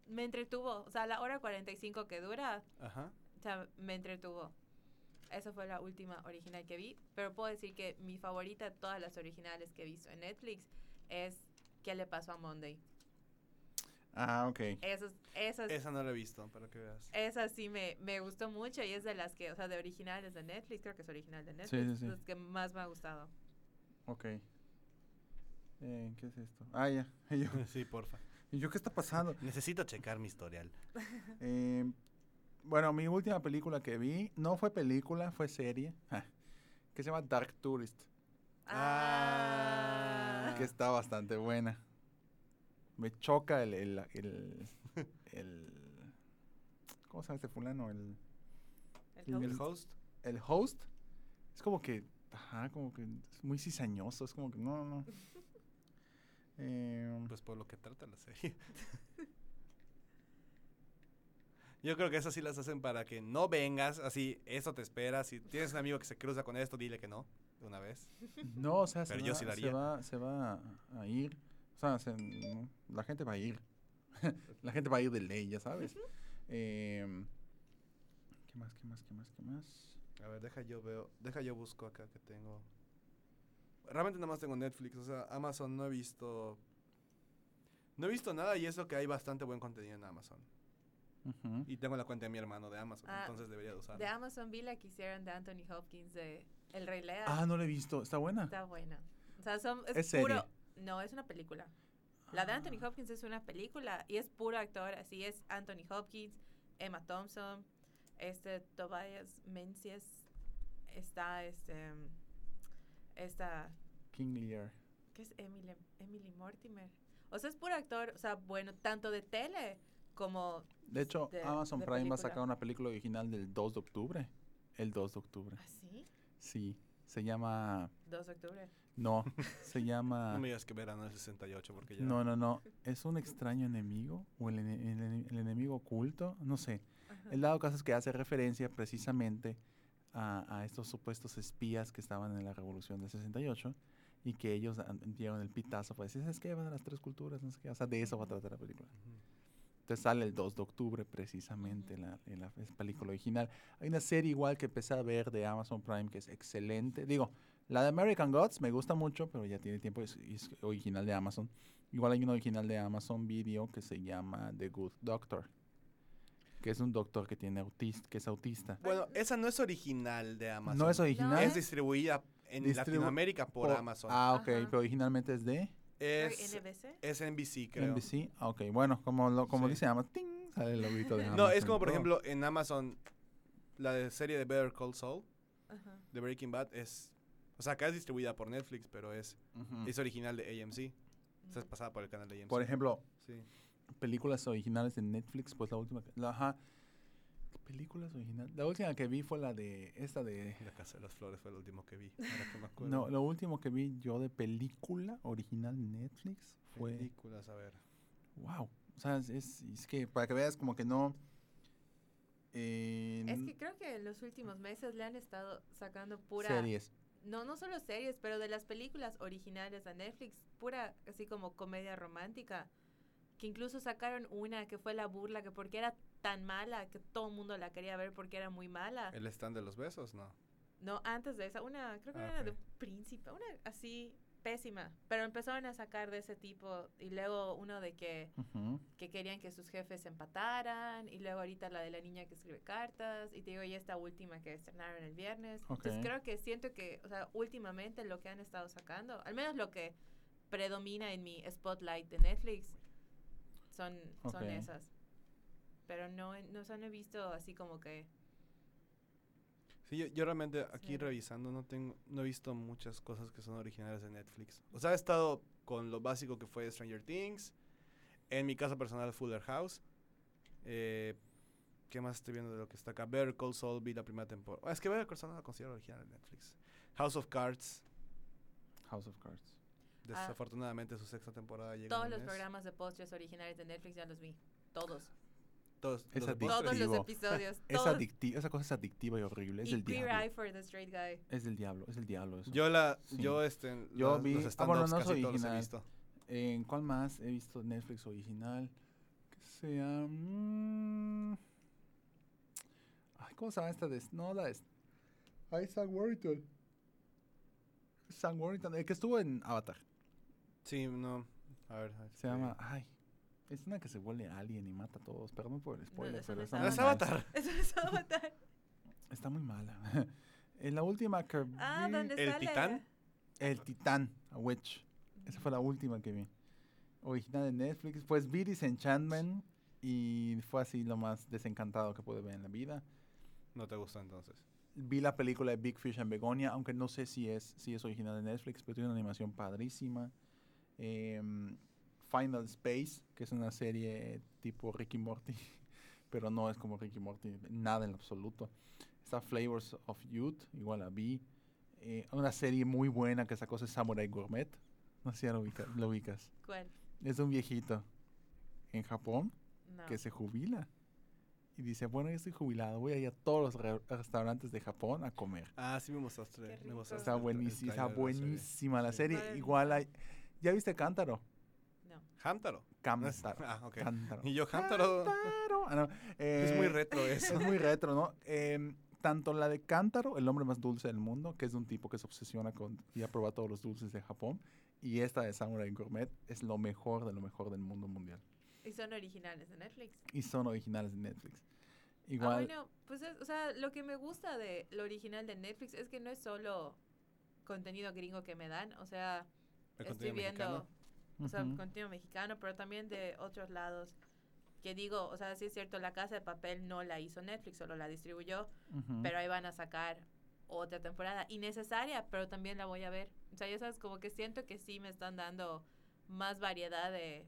[SPEAKER 4] me entretuvo. O sea, la hora 45 que dura,
[SPEAKER 3] Ajá.
[SPEAKER 4] o sea, me entretuvo. Esa fue la última original que vi. Pero puedo decir que mi favorita de todas las originales que he visto en Netflix es ¿Qué le pasó a Monday?
[SPEAKER 2] Ah, ok.
[SPEAKER 4] Esas, esas,
[SPEAKER 3] Esa no la he visto, para que veas.
[SPEAKER 4] esa sí me, me gustó mucho y es de las que, o sea, de originales de Netflix, creo que es original de
[SPEAKER 2] Sí,
[SPEAKER 4] Netflix,
[SPEAKER 2] sí, sí.
[SPEAKER 4] las que más me ha gustado.
[SPEAKER 2] Ok. Eh, ¿Qué es esto? Ah, ya. Yo,
[SPEAKER 3] Sí, porfa.
[SPEAKER 2] ¿y yo qué está pasando?
[SPEAKER 3] Necesito checar mi historial.
[SPEAKER 2] Eh, bueno, mi última película que vi no fue película, fue serie. que se llama Dark Tourist.
[SPEAKER 3] Ah.
[SPEAKER 2] Que está bastante buena. Me choca el. el, el, el- ¿Cómo se llama este fulano? El,
[SPEAKER 4] El
[SPEAKER 2] el
[SPEAKER 3] ¿El
[SPEAKER 4] host.
[SPEAKER 2] el host. Es como que. Ajá, como que es muy cizañoso. Es como que no, no. Eh,
[SPEAKER 3] Pues por lo que trata la serie. Yo creo que esas sí las hacen para que no vengas, así, eso te espera. Si tienes un amigo que se cruza con esto, dile que no, de una vez.
[SPEAKER 2] no, o sea, se,
[SPEAKER 3] Pero yo
[SPEAKER 2] va,
[SPEAKER 3] sí la
[SPEAKER 2] se, va, se va a ir. O sea, se- la gente va a ir. la gente va a ir de ley, ya sabes. Eh, ¿Qué más, qué más, qué más, qué más?
[SPEAKER 3] A ver, deja yo veo, deja yo busco acá que tengo. Realmente nada más tengo Netflix, o sea, Amazon no he visto... No he visto nada y eso que hay bastante buen contenido en Amazon. Y tengo la cuenta de mi hermano de Amazon,
[SPEAKER 4] Ah,
[SPEAKER 3] entonces debería de usarla.
[SPEAKER 4] De Amazon vi la que hicieron de Anthony Hopkins de El Rey Lear.
[SPEAKER 2] Ah, no la he visto. ¿Está buena?
[SPEAKER 4] Está buena. O sea, son, es,
[SPEAKER 2] ¿Es serie?
[SPEAKER 4] puro. No, es una película. La de Anthony
[SPEAKER 2] Ah.
[SPEAKER 4] Hopkins es una película y es puro actor. Así es Anthony Hopkins, Emma Thompson, este Tobias Menzies, está este. Esta.
[SPEAKER 2] King Lear.
[SPEAKER 4] ¿Qué es Emily, Emily Mortimer? O sea, es puro actor. O sea, bueno, tanto de tele como.
[SPEAKER 2] De hecho,
[SPEAKER 4] de-
[SPEAKER 2] Amazon
[SPEAKER 4] de
[SPEAKER 2] Prime va a
[SPEAKER 4] película.
[SPEAKER 2] sacar una película original del 2 de octubre. El 2 de octubre.
[SPEAKER 4] ¿Así?
[SPEAKER 2] Sí. Se llama.
[SPEAKER 4] 2 de octubre.
[SPEAKER 2] No. Se llama.
[SPEAKER 3] No me digas que verano del 68 porque ya...
[SPEAKER 2] No, no, no. ¿Es un extraño enemigo? ¿O el, ene- el ene- el enemigo oculto? No sé.
[SPEAKER 4] Ajá.
[SPEAKER 2] El dado caso es que hace referencia precisamente a, a estos supuestos espías que estaban en la revolución del 68 y que ellos dieron el pitazo para decir, ¿sabes qué? Van a las tres culturas, no sé qué. O sea, de eso va a tratar la película.
[SPEAKER 3] Ujú.
[SPEAKER 2] Entonces sale el 2 de octubre precisamente la, en la es película original. Hay una serie igual que empecé a ver de Amazon Prime que es excelente. Digo, la de American Gods me gusta mucho, pero ya tiene tiempo, es, es original de Amazon. Igual hay una original de Amazon Video que se llama The Good Doctor, que es un doctor que tiene autista, que es autista.
[SPEAKER 3] Bueno, esa no es original de Amazon.
[SPEAKER 2] No es original.
[SPEAKER 3] Es distribuida en
[SPEAKER 2] Distribu-
[SPEAKER 3] Latinoamérica por,
[SPEAKER 2] por-
[SPEAKER 3] Amazon.
[SPEAKER 2] Ah, ok,
[SPEAKER 4] Ajá.
[SPEAKER 2] pero originalmente es de
[SPEAKER 3] es,
[SPEAKER 4] NBC.
[SPEAKER 3] es NBC, creo.
[SPEAKER 2] NBC. Ah, ok, bueno, como, lo, como
[SPEAKER 3] Sí.
[SPEAKER 2] dice Amazon, ¡ting! sale el loguito de Amazon.
[SPEAKER 3] No, es como por ejemplo en Amazon, la de serie de Better Call Saul,
[SPEAKER 4] Ajá.
[SPEAKER 3] de Breaking Bad, es... O sea, acá es distribuida por Netflix, pero es, es original de AMC. O sea, es
[SPEAKER 4] Ujú.
[SPEAKER 3] pasada por el canal de AMC.
[SPEAKER 2] Por ejemplo,
[SPEAKER 3] Sí.
[SPEAKER 2] películas originales de Netflix, pues la última, la, ajá, ¿qué películas originales? La última que vi fue la de esta de
[SPEAKER 3] La Casa de las Flores fue el último que vi. Ahora que me acuerdo.
[SPEAKER 2] no, lo último que vi yo de película original Netflix fue
[SPEAKER 3] Películas, a ver.
[SPEAKER 2] wow, o sea, es, es, es que para que veas como que no eh,
[SPEAKER 4] Es que creo que en los últimos meses le han estado sacando pura...
[SPEAKER 2] series.
[SPEAKER 4] No, no solo series, pero de las películas originales de Netflix, pura así como comedia romántica. Que incluso sacaron una que fue la burla, que porque era tan mala que todo el mundo la quería ver porque era muy mala.
[SPEAKER 3] ¿El stand de los besos? No.
[SPEAKER 4] No, antes de esa, una, creo que
[SPEAKER 3] Ah,
[SPEAKER 4] era
[SPEAKER 3] ok.
[SPEAKER 4] de príncipe, una así pésima. Pero empezaron a sacar de ese tipo y luego uno de que que querían que sus jefes empataran y luego ahorita la de la niña que escribe cartas y te digo y esta última que estrenaron el viernes. Entonces creo que siento que, o sea, últimamente lo que han estado sacando, al menos lo que predomina en mi spotlight de Netflix son, son esas. Pero no, he- no, o sea, no he visto así como que...
[SPEAKER 3] Sí, yo, yo realmente aquí
[SPEAKER 4] Sí.
[SPEAKER 3] revisando no tengo, no he visto muchas cosas que son originales de Netflix. O sea, he estado con lo básico que fue Stranger Things. En mi caso personal, Fuller House. Eh, ¿Qué más estoy viendo de lo que está acá? Better Call Saul, vi la primera temporada. Es que Better Call Saul no la considero original de Netflix. House of Cards.
[SPEAKER 2] House of Cards.
[SPEAKER 4] Ah.
[SPEAKER 3] Desafortunadamente su sexta temporada llega
[SPEAKER 4] Todos los
[SPEAKER 3] mes.
[SPEAKER 4] programas de postres originales de Netflix ya los vi. Todos.
[SPEAKER 3] Todos,
[SPEAKER 2] Es
[SPEAKER 3] los
[SPEAKER 2] adictivo.
[SPEAKER 4] Todos los
[SPEAKER 2] Adictivo.
[SPEAKER 4] episodios.
[SPEAKER 2] Es
[SPEAKER 4] todos.
[SPEAKER 2] adictiva, esa cosa es adictiva y horrible. Es
[SPEAKER 4] y
[SPEAKER 2] del
[SPEAKER 4] Queer
[SPEAKER 2] diablo.
[SPEAKER 4] Eye for the Straight Guy.
[SPEAKER 2] Es del diablo, es el diablo eso.
[SPEAKER 3] Yo la,
[SPEAKER 2] Sí.
[SPEAKER 3] yo este,
[SPEAKER 2] Yo
[SPEAKER 3] las-
[SPEAKER 2] vi-
[SPEAKER 3] los
[SPEAKER 2] ah, bueno, no es
[SPEAKER 3] casi todos los he
[SPEAKER 2] original.
[SPEAKER 3] visto.
[SPEAKER 2] ¿En cuál más he visto Netflix original? Que sea... mm, Ay, ¿cómo se llama esta? De, no, la de... Ay, Sam Warrington. Sam Warrington, el que estuvo en Avatar.
[SPEAKER 3] Sí, no. A ver.
[SPEAKER 2] Se llama... Ay, es una que se vuelve alien y mata a todos. Perdón por el spoiler, pero
[SPEAKER 4] no
[SPEAKER 2] está
[SPEAKER 3] ¿No es. Avatar?
[SPEAKER 4] Eso es Avatar.
[SPEAKER 2] Está muy mala. en la última que
[SPEAKER 4] Ah,
[SPEAKER 2] vi-
[SPEAKER 4] ¿dónde
[SPEAKER 3] ¿El
[SPEAKER 4] sale?
[SPEAKER 3] titán?
[SPEAKER 2] El Titán, a Witch. Esa fue la última que vi. Original de Netflix. Pues vi Disenchantment y fue así lo más desencantado que pude ver en la vida.
[SPEAKER 3] No te gustó entonces.
[SPEAKER 2] Vi la película de Big Fish and Begonia, aunque no sé si es, si es original de Netflix, pero tiene una animación padrísima. Em, Final Space, que es una serie tipo Ricky Morty, pero no es como Ricky Morty, nada en absoluto. Está Flavors of Youth, igual la vi. Eh, una serie muy buena que sacó es Samurai Gourmet. No sé si ya lo, ubica- lo ubicas.
[SPEAKER 4] ¿Cuál?
[SPEAKER 2] Es de un viejito en Japón
[SPEAKER 4] No.
[SPEAKER 2] que se jubila. Y dice, bueno, yo estoy jubilado, voy a ir a todos los re- restaurantes de Japón a comer.
[SPEAKER 3] Ah, sí me mostraste. Me mostraste
[SPEAKER 2] Está buenísima, está
[SPEAKER 3] de la serie.
[SPEAKER 2] buenísima la
[SPEAKER 4] Sí.
[SPEAKER 2] serie.
[SPEAKER 4] Madre
[SPEAKER 2] Igual hay... ¿Ya viste Cántaro?
[SPEAKER 3] Es-
[SPEAKER 2] Cántaro.
[SPEAKER 3] Ah, ok.
[SPEAKER 2] Cántaro.
[SPEAKER 3] Y yo, Hamtaro.
[SPEAKER 2] Cántaro. Ah, no,
[SPEAKER 3] Es muy
[SPEAKER 2] eh,
[SPEAKER 3] retro eso.
[SPEAKER 2] Es muy retro, ¿no? Em, tanto la de Cántaro, el hombre más dulce del mundo, que es de un tipo que se obsesiona con y ha probado todos los dulces de Japón, y esta de Samurai Gourmet es lo mejor de lo mejor del mundo mundial.
[SPEAKER 4] Y son originales de Netflix.
[SPEAKER 2] Y son originales de Netflix.
[SPEAKER 4] Ah,
[SPEAKER 2] Igual,
[SPEAKER 4] bueno, pues es, o sea, lo que me gusta de lo original de Netflix es que no es solo contenido gringo que me dan, o sea,
[SPEAKER 3] El
[SPEAKER 4] estoy viendo,
[SPEAKER 3] mexicano.
[SPEAKER 4] O sea, contenido mexicano, pero también de otros lados. Que digo, o sea, sí es cierto, La Casa de Papel no la hizo Netflix, solo la distribuyó,
[SPEAKER 2] ujú.
[SPEAKER 4] pero ahí van a sacar otra temporada innecesaria, pero también la voy a ver. O sea, ya sabes, como que siento que sí me están dando más variedad de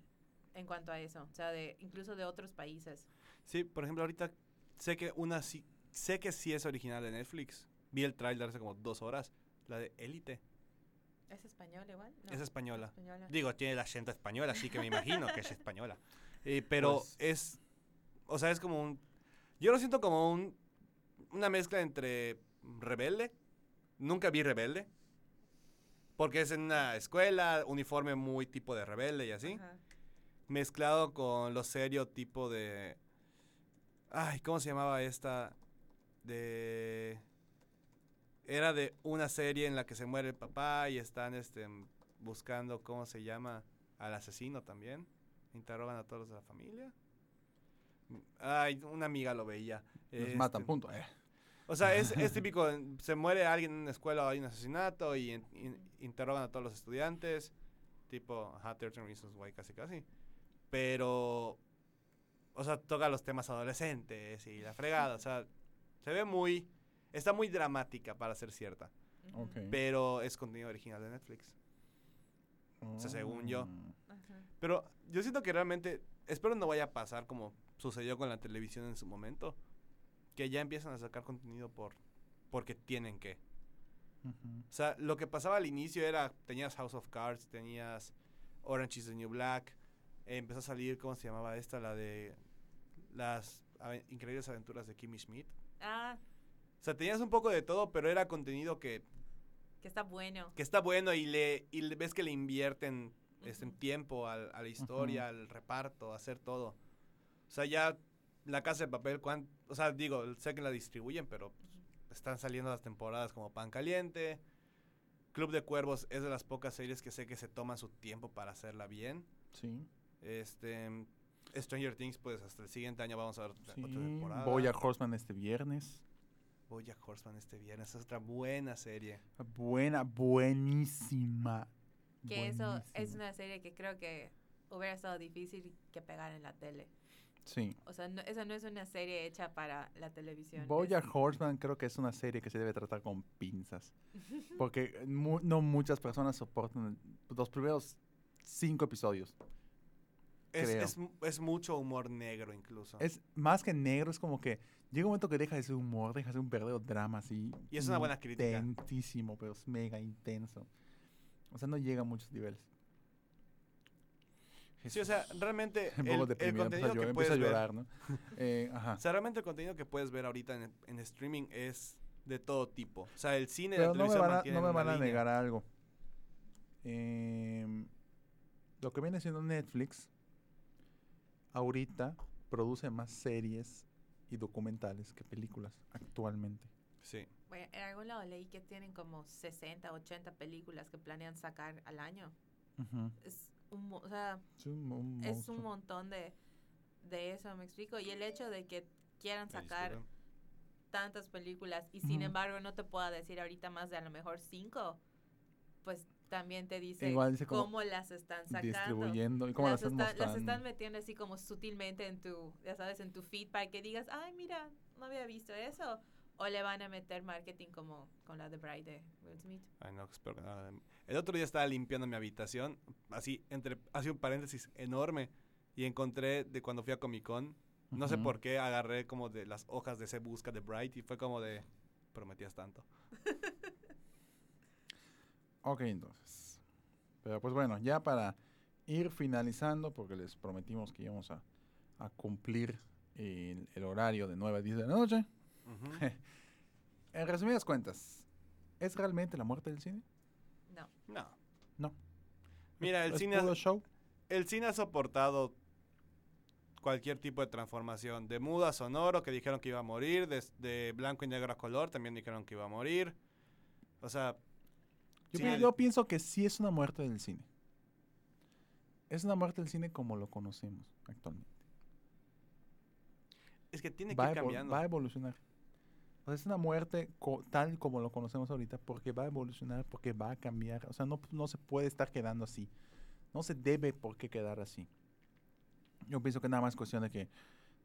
[SPEAKER 4] en cuanto a eso, o sea, de incluso de otros países.
[SPEAKER 3] Sí, por ejemplo, ahorita sé que una sí, sé que sí es original de Netflix. Vi el tráiler hace como dos horas. La de Élite.
[SPEAKER 4] ¿Es español igual? No,
[SPEAKER 3] Es española.
[SPEAKER 4] española.
[SPEAKER 3] Digo, tiene el acento español, así que me imagino que es española. Eh, pero
[SPEAKER 2] Pues-
[SPEAKER 3] es, o sea, es como un, yo lo siento como un, una mezcla entre Rebelde. Nunca vi Rebelde. Porque es en una escuela, uniforme muy tipo de rebelde y así.
[SPEAKER 4] Ajá.
[SPEAKER 3] Mezclado con lo serio tipo de... Ay, ¿cómo se llamaba esta? De... Era de una serie en la que se muere el papá y están este, buscando, ¿cómo se llama? Al asesino también. Interrogan a todos los de la familia. Ay, una amiga lo veía.
[SPEAKER 2] Los
[SPEAKER 3] Este,
[SPEAKER 2] matan, punto. eh.
[SPEAKER 3] O sea, es, es típico, se muere alguien en una escuela o hay un asesinato y in- in- interrogan a todos los estudiantes, tipo, ajá, 13 Reasons Why, casi casi. Pero, o sea, toca los temas adolescentes y la fregada, o sea, se ve muy, está muy dramática para ser cierta, pero es contenido original de Netflix. sea, según yo.
[SPEAKER 4] Ajá.
[SPEAKER 3] Pero yo siento que realmente, espero no vaya a pasar como sucedió con la televisión en su momento, que ya empiezan a sacar contenido por porque tienen que. O sea, lo que pasaba al inicio era, tenías House of Cards, tenías Orange is the New Black, eh, empezó a salir, ¿cómo se llamaba esta? La de las ave- increíbles aventuras de Kimmy Schmidt.
[SPEAKER 4] Ah,
[SPEAKER 3] O sea, tenías un poco de todo, pero era contenido que,
[SPEAKER 4] que está bueno.
[SPEAKER 3] que está bueno y le, y le- ves que le invierten este, en
[SPEAKER 4] Ujú.
[SPEAKER 3] tiempo al- a la historia, al reparto, a hacer todo. O sea, ya la casa de papel, cuán- o sea, digo, sé que la distribuyen, pero están saliendo las temporadas como pan caliente. Club de Cuervos es de las pocas series que sé que se toman su tiempo para hacerla bien.
[SPEAKER 2] Sí.
[SPEAKER 3] Este Stranger Things, pues hasta el siguiente año vamos a ver
[SPEAKER 2] Sí.
[SPEAKER 3] otra temporada.
[SPEAKER 2] Bojack Horseman este viernes.
[SPEAKER 3] Bojack Horseman este viernes, es otra buena serie.
[SPEAKER 2] Buena, buenísima.
[SPEAKER 4] Que eso es
[SPEAKER 2] buenísima.
[SPEAKER 4] una serie que creo que hubiera estado difícil que pegar en la tele.
[SPEAKER 2] Sí.
[SPEAKER 4] O sea, no, esa no es una serie hecha para la televisión. es-
[SPEAKER 2] Bojack Horseman creo que es una serie que se debe tratar con pinzas. Porque mu- no muchas personas soportan los primeros cinco episodios.
[SPEAKER 3] Es, es, es mucho humor negro incluso.
[SPEAKER 2] Es más que negro, es como que llega un momento que deja de ser humor, deja de ser un verdadero drama así.
[SPEAKER 3] Y es una buena crítica.
[SPEAKER 2] Intensísimo, pero es mega intenso. O sea, no llega a muchos niveles.
[SPEAKER 3] Sí, o sea, realmente
[SPEAKER 2] un
[SPEAKER 3] el,
[SPEAKER 2] poco
[SPEAKER 3] el contenido que puedes
[SPEAKER 2] a
[SPEAKER 3] ver,
[SPEAKER 2] llorar, ¿no? Eh, ajá.
[SPEAKER 3] o sea, realmente el contenido que puedes ver ahorita en, en streaming es de todo tipo. O sea, el cine
[SPEAKER 2] Pero
[SPEAKER 3] la
[SPEAKER 2] no me
[SPEAKER 3] televisión
[SPEAKER 2] van a, no me van a negar algo. Em, lo que viene siendo Netflix, ahorita produce más series y documentales que películas actualmente.
[SPEAKER 3] Sí.
[SPEAKER 4] Bueno, en algún lado leí que tienen como 60, 80 películas que planean sacar al año.
[SPEAKER 2] Ujú.
[SPEAKER 4] Es un, o sea,
[SPEAKER 2] Es un, un
[SPEAKER 4] es un montón de, de eso, me explico. Y el hecho de que quieran sacar tantas películas y sin
[SPEAKER 2] Ujú.
[SPEAKER 4] embargo no te pueda decir ahorita más de a lo mejor cinco, pues también te dice,
[SPEAKER 2] Igual dice como
[SPEAKER 4] cómo las están sacando.
[SPEAKER 2] distribuyendo y cómo las,
[SPEAKER 4] las,
[SPEAKER 2] están
[SPEAKER 4] está- las están metiendo así como sutilmente en tu, ya sabes, en tu feed para que digas, ay, mira, no había visto eso. O le van a meter marketing como con la de Bride de Will Smith.
[SPEAKER 3] Ay, no, espero que nada El otro día estaba limpiando mi habitación, así, entre, así un paréntesis enorme, y encontré de cuando fui a Comic Con, no sé
[SPEAKER 2] Ujú.
[SPEAKER 3] por qué, agarré como de las hojas de ese busca de Bright y fue como de, prometías tanto.
[SPEAKER 2] Ok, entonces. Pero pues bueno, ya para ir finalizando, porque les prometimos que íbamos a, a cumplir el, el horario de 9 a 10 de la noche. En resumidas cuentas, ¿es realmente la muerte del cine?
[SPEAKER 4] No.
[SPEAKER 3] no.
[SPEAKER 2] No.
[SPEAKER 3] Mira, el
[SPEAKER 2] ¿Es
[SPEAKER 3] cine,
[SPEAKER 2] puro
[SPEAKER 3] ha-
[SPEAKER 2] show?
[SPEAKER 3] el cine ha soportado cualquier tipo de transformación, de mudo a sonoro, que dijeron que iba a morir, de, de blanco y negro a color, también dijeron que iba a morir. O sea,
[SPEAKER 2] Yo,
[SPEAKER 3] Sí,
[SPEAKER 2] pienso que sí es una muerte del cine. Es una muerte del cine como lo conocemos actualmente.
[SPEAKER 3] es que tiene que
[SPEAKER 2] Va
[SPEAKER 3] ir cambiando.
[SPEAKER 2] va a evolucionar. O sea, es una muerte co- tal como lo conocemos ahorita porque va a evolucionar, porque va a cambiar. O sea, no, no se puede estar quedando así. No se debe por qué quedar así. Yo pienso que nada más es cuestión de que,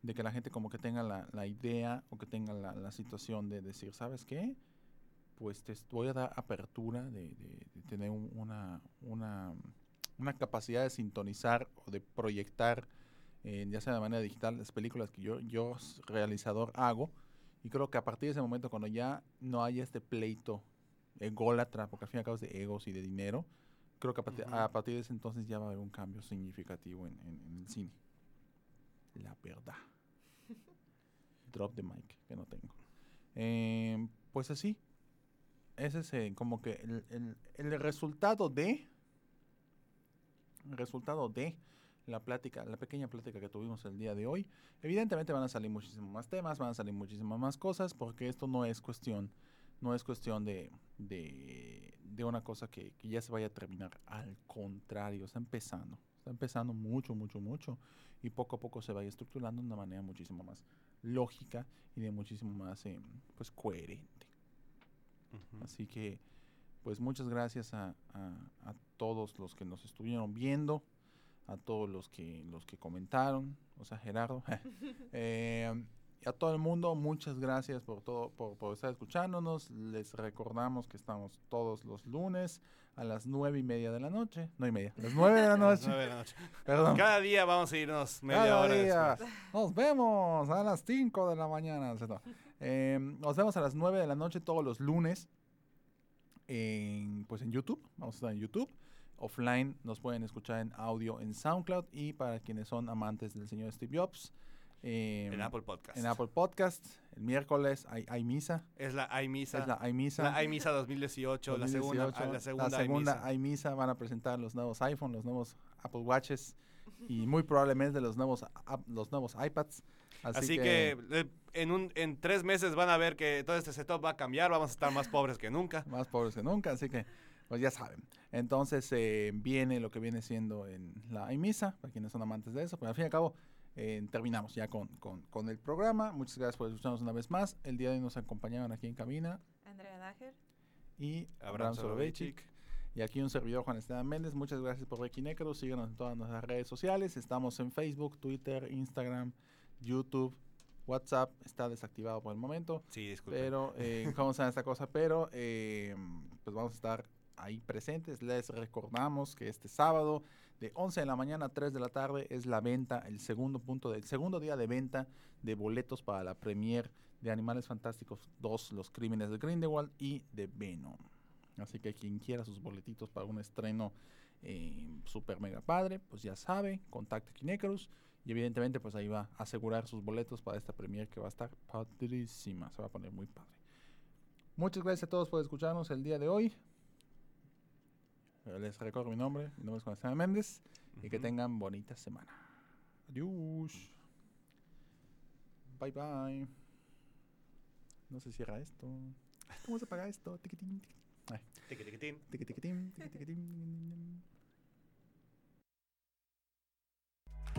[SPEAKER 2] de que la gente como que tenga la, la idea o que tenga la, la situación de decir, ¿sabes qué? Pues te voy a dar apertura de, de- de tener un- una, una, una capacidad de sintonizar o de proyectar, eh, ya sea de manera digital, las películas que yo, yo realizador hago. Y creo que a partir de ese momento, cuando ya no haya este pleito ególatra, porque al fin y al cabo es de egos y de dinero, creo que a partir,
[SPEAKER 3] Ujú.
[SPEAKER 2] a partir de ese entonces ya va a haber un cambio significativo en, en- en el cine. La verdad. Drop the mic, que no tengo. Em, pues así. Ese es como que el, el- el resultado de. Resultado de la plática, la pequeña plática que tuvimos el día de hoy. Evidentemente van a salir muchísimos más temas, van a salir muchísimas más cosas, porque esto no es cuestión, no es cuestión de, de, de una cosa que, que ya se vaya a terminar. Al contrario, está empezando. Está empezando mucho, mucho, mucho. Y poco a poco se vaya estructurando de una manera muchísimo más lógica y de muchísimo más eh, pues coherente. Así que, pues muchas gracias a, a- a todos los que nos estuvieron viendo, a todos los que los que comentaron, o sea, Gerardo, eh, y a todo el mundo, muchas gracias por todo, por, por estar escuchándonos. Les recordamos que estamos todos los lunes a las nueve y media de la noche, no y media, a las nueve de la noche,
[SPEAKER 3] nueve de la noche.
[SPEAKER 2] perdón.
[SPEAKER 3] Cada día vamos a irnos media
[SPEAKER 2] Cada
[SPEAKER 3] hora
[SPEAKER 2] día.
[SPEAKER 3] después.
[SPEAKER 2] Nos vemos a las 5 de la mañana. Eh, nos vemos a las 9 de la noche todos los lunes en, pues en YouTube. Vamos a estar en YouTube. Offline nos pueden escuchar en audio en SoundCloud y para quienes son amantes del señor Steve Jobs. eh,
[SPEAKER 3] En Apple Podcast.
[SPEAKER 2] en Apple Podcast. El miércoles hay, hay misa.
[SPEAKER 3] Es la iMisa.
[SPEAKER 2] Es la hay misa.
[SPEAKER 3] La iMisa 2018, la segunda,
[SPEAKER 2] 2018,
[SPEAKER 3] ah, la segunda,
[SPEAKER 2] la segunda
[SPEAKER 3] iMisa.
[SPEAKER 2] hay misa. Van a presentar los nuevos iPhone, los nuevos Apple Watches y muy probablemente los nuevos, los nuevos iPads. Así,
[SPEAKER 3] Así, que, eh, en, un, en tres meses van a ver que todo este setup va a cambiar, vamos a estar más pobres que nunca.
[SPEAKER 2] más pobres que nunca, así que pues ya saben. Entonces eh, viene lo que viene siendo en la misa, para quienes son amantes de eso, pero al fin y al cabo eh, terminamos ya con, con- con el programa. Muchas gracias por escucharnos una vez más. El día de hoy nos acompañaron aquí en cabina
[SPEAKER 4] Andrea Dager.
[SPEAKER 2] y
[SPEAKER 3] Abraham.
[SPEAKER 2] Soloveitchik. Y aquí un servidor Juan Esteban Méndez. Muchas gracias por ver Kinecro. Síganos en todas nuestras redes sociales. Estamos en Facebook, Twitter, Instagram, YouTube, WhatsApp. Está desactivado por el momento.
[SPEAKER 3] Sí, disculpe.
[SPEAKER 2] Pero, eh, ¿cómo se llama esta cosa? Pero, eh, pues vamos a estar ahí presentes. Les recordamos que este sábado, de 11 de la mañana a 3 de la tarde, es la venta, el segundo punto, del segundo día de venta de boletos para la premier de Animales Fantásticos 2, Los Crímenes de Grindelwald y de Venom. Así que quien quiera sus boletitos para un estreno eh, super mega padre, pues ya sabe, contacte Kinecarus y evidentemente pues ahí va a asegurar sus boletos para esta premier que va a estar padrísima, se va a poner muy padre. Muchas gracias a todos por escucharnos el día de hoy. Les recuerdo mi nombre, mi nombre es Juan Méndez y que tengan bonita semana. Adiós. Bye bye. No se cierra esto. ¿Cómo se apaga esto? Tiquitín, tiquitín. Ay,
[SPEAKER 3] Tiqui, tiquitín.
[SPEAKER 2] tiqui, tiquitín, tiqui, tiquitín.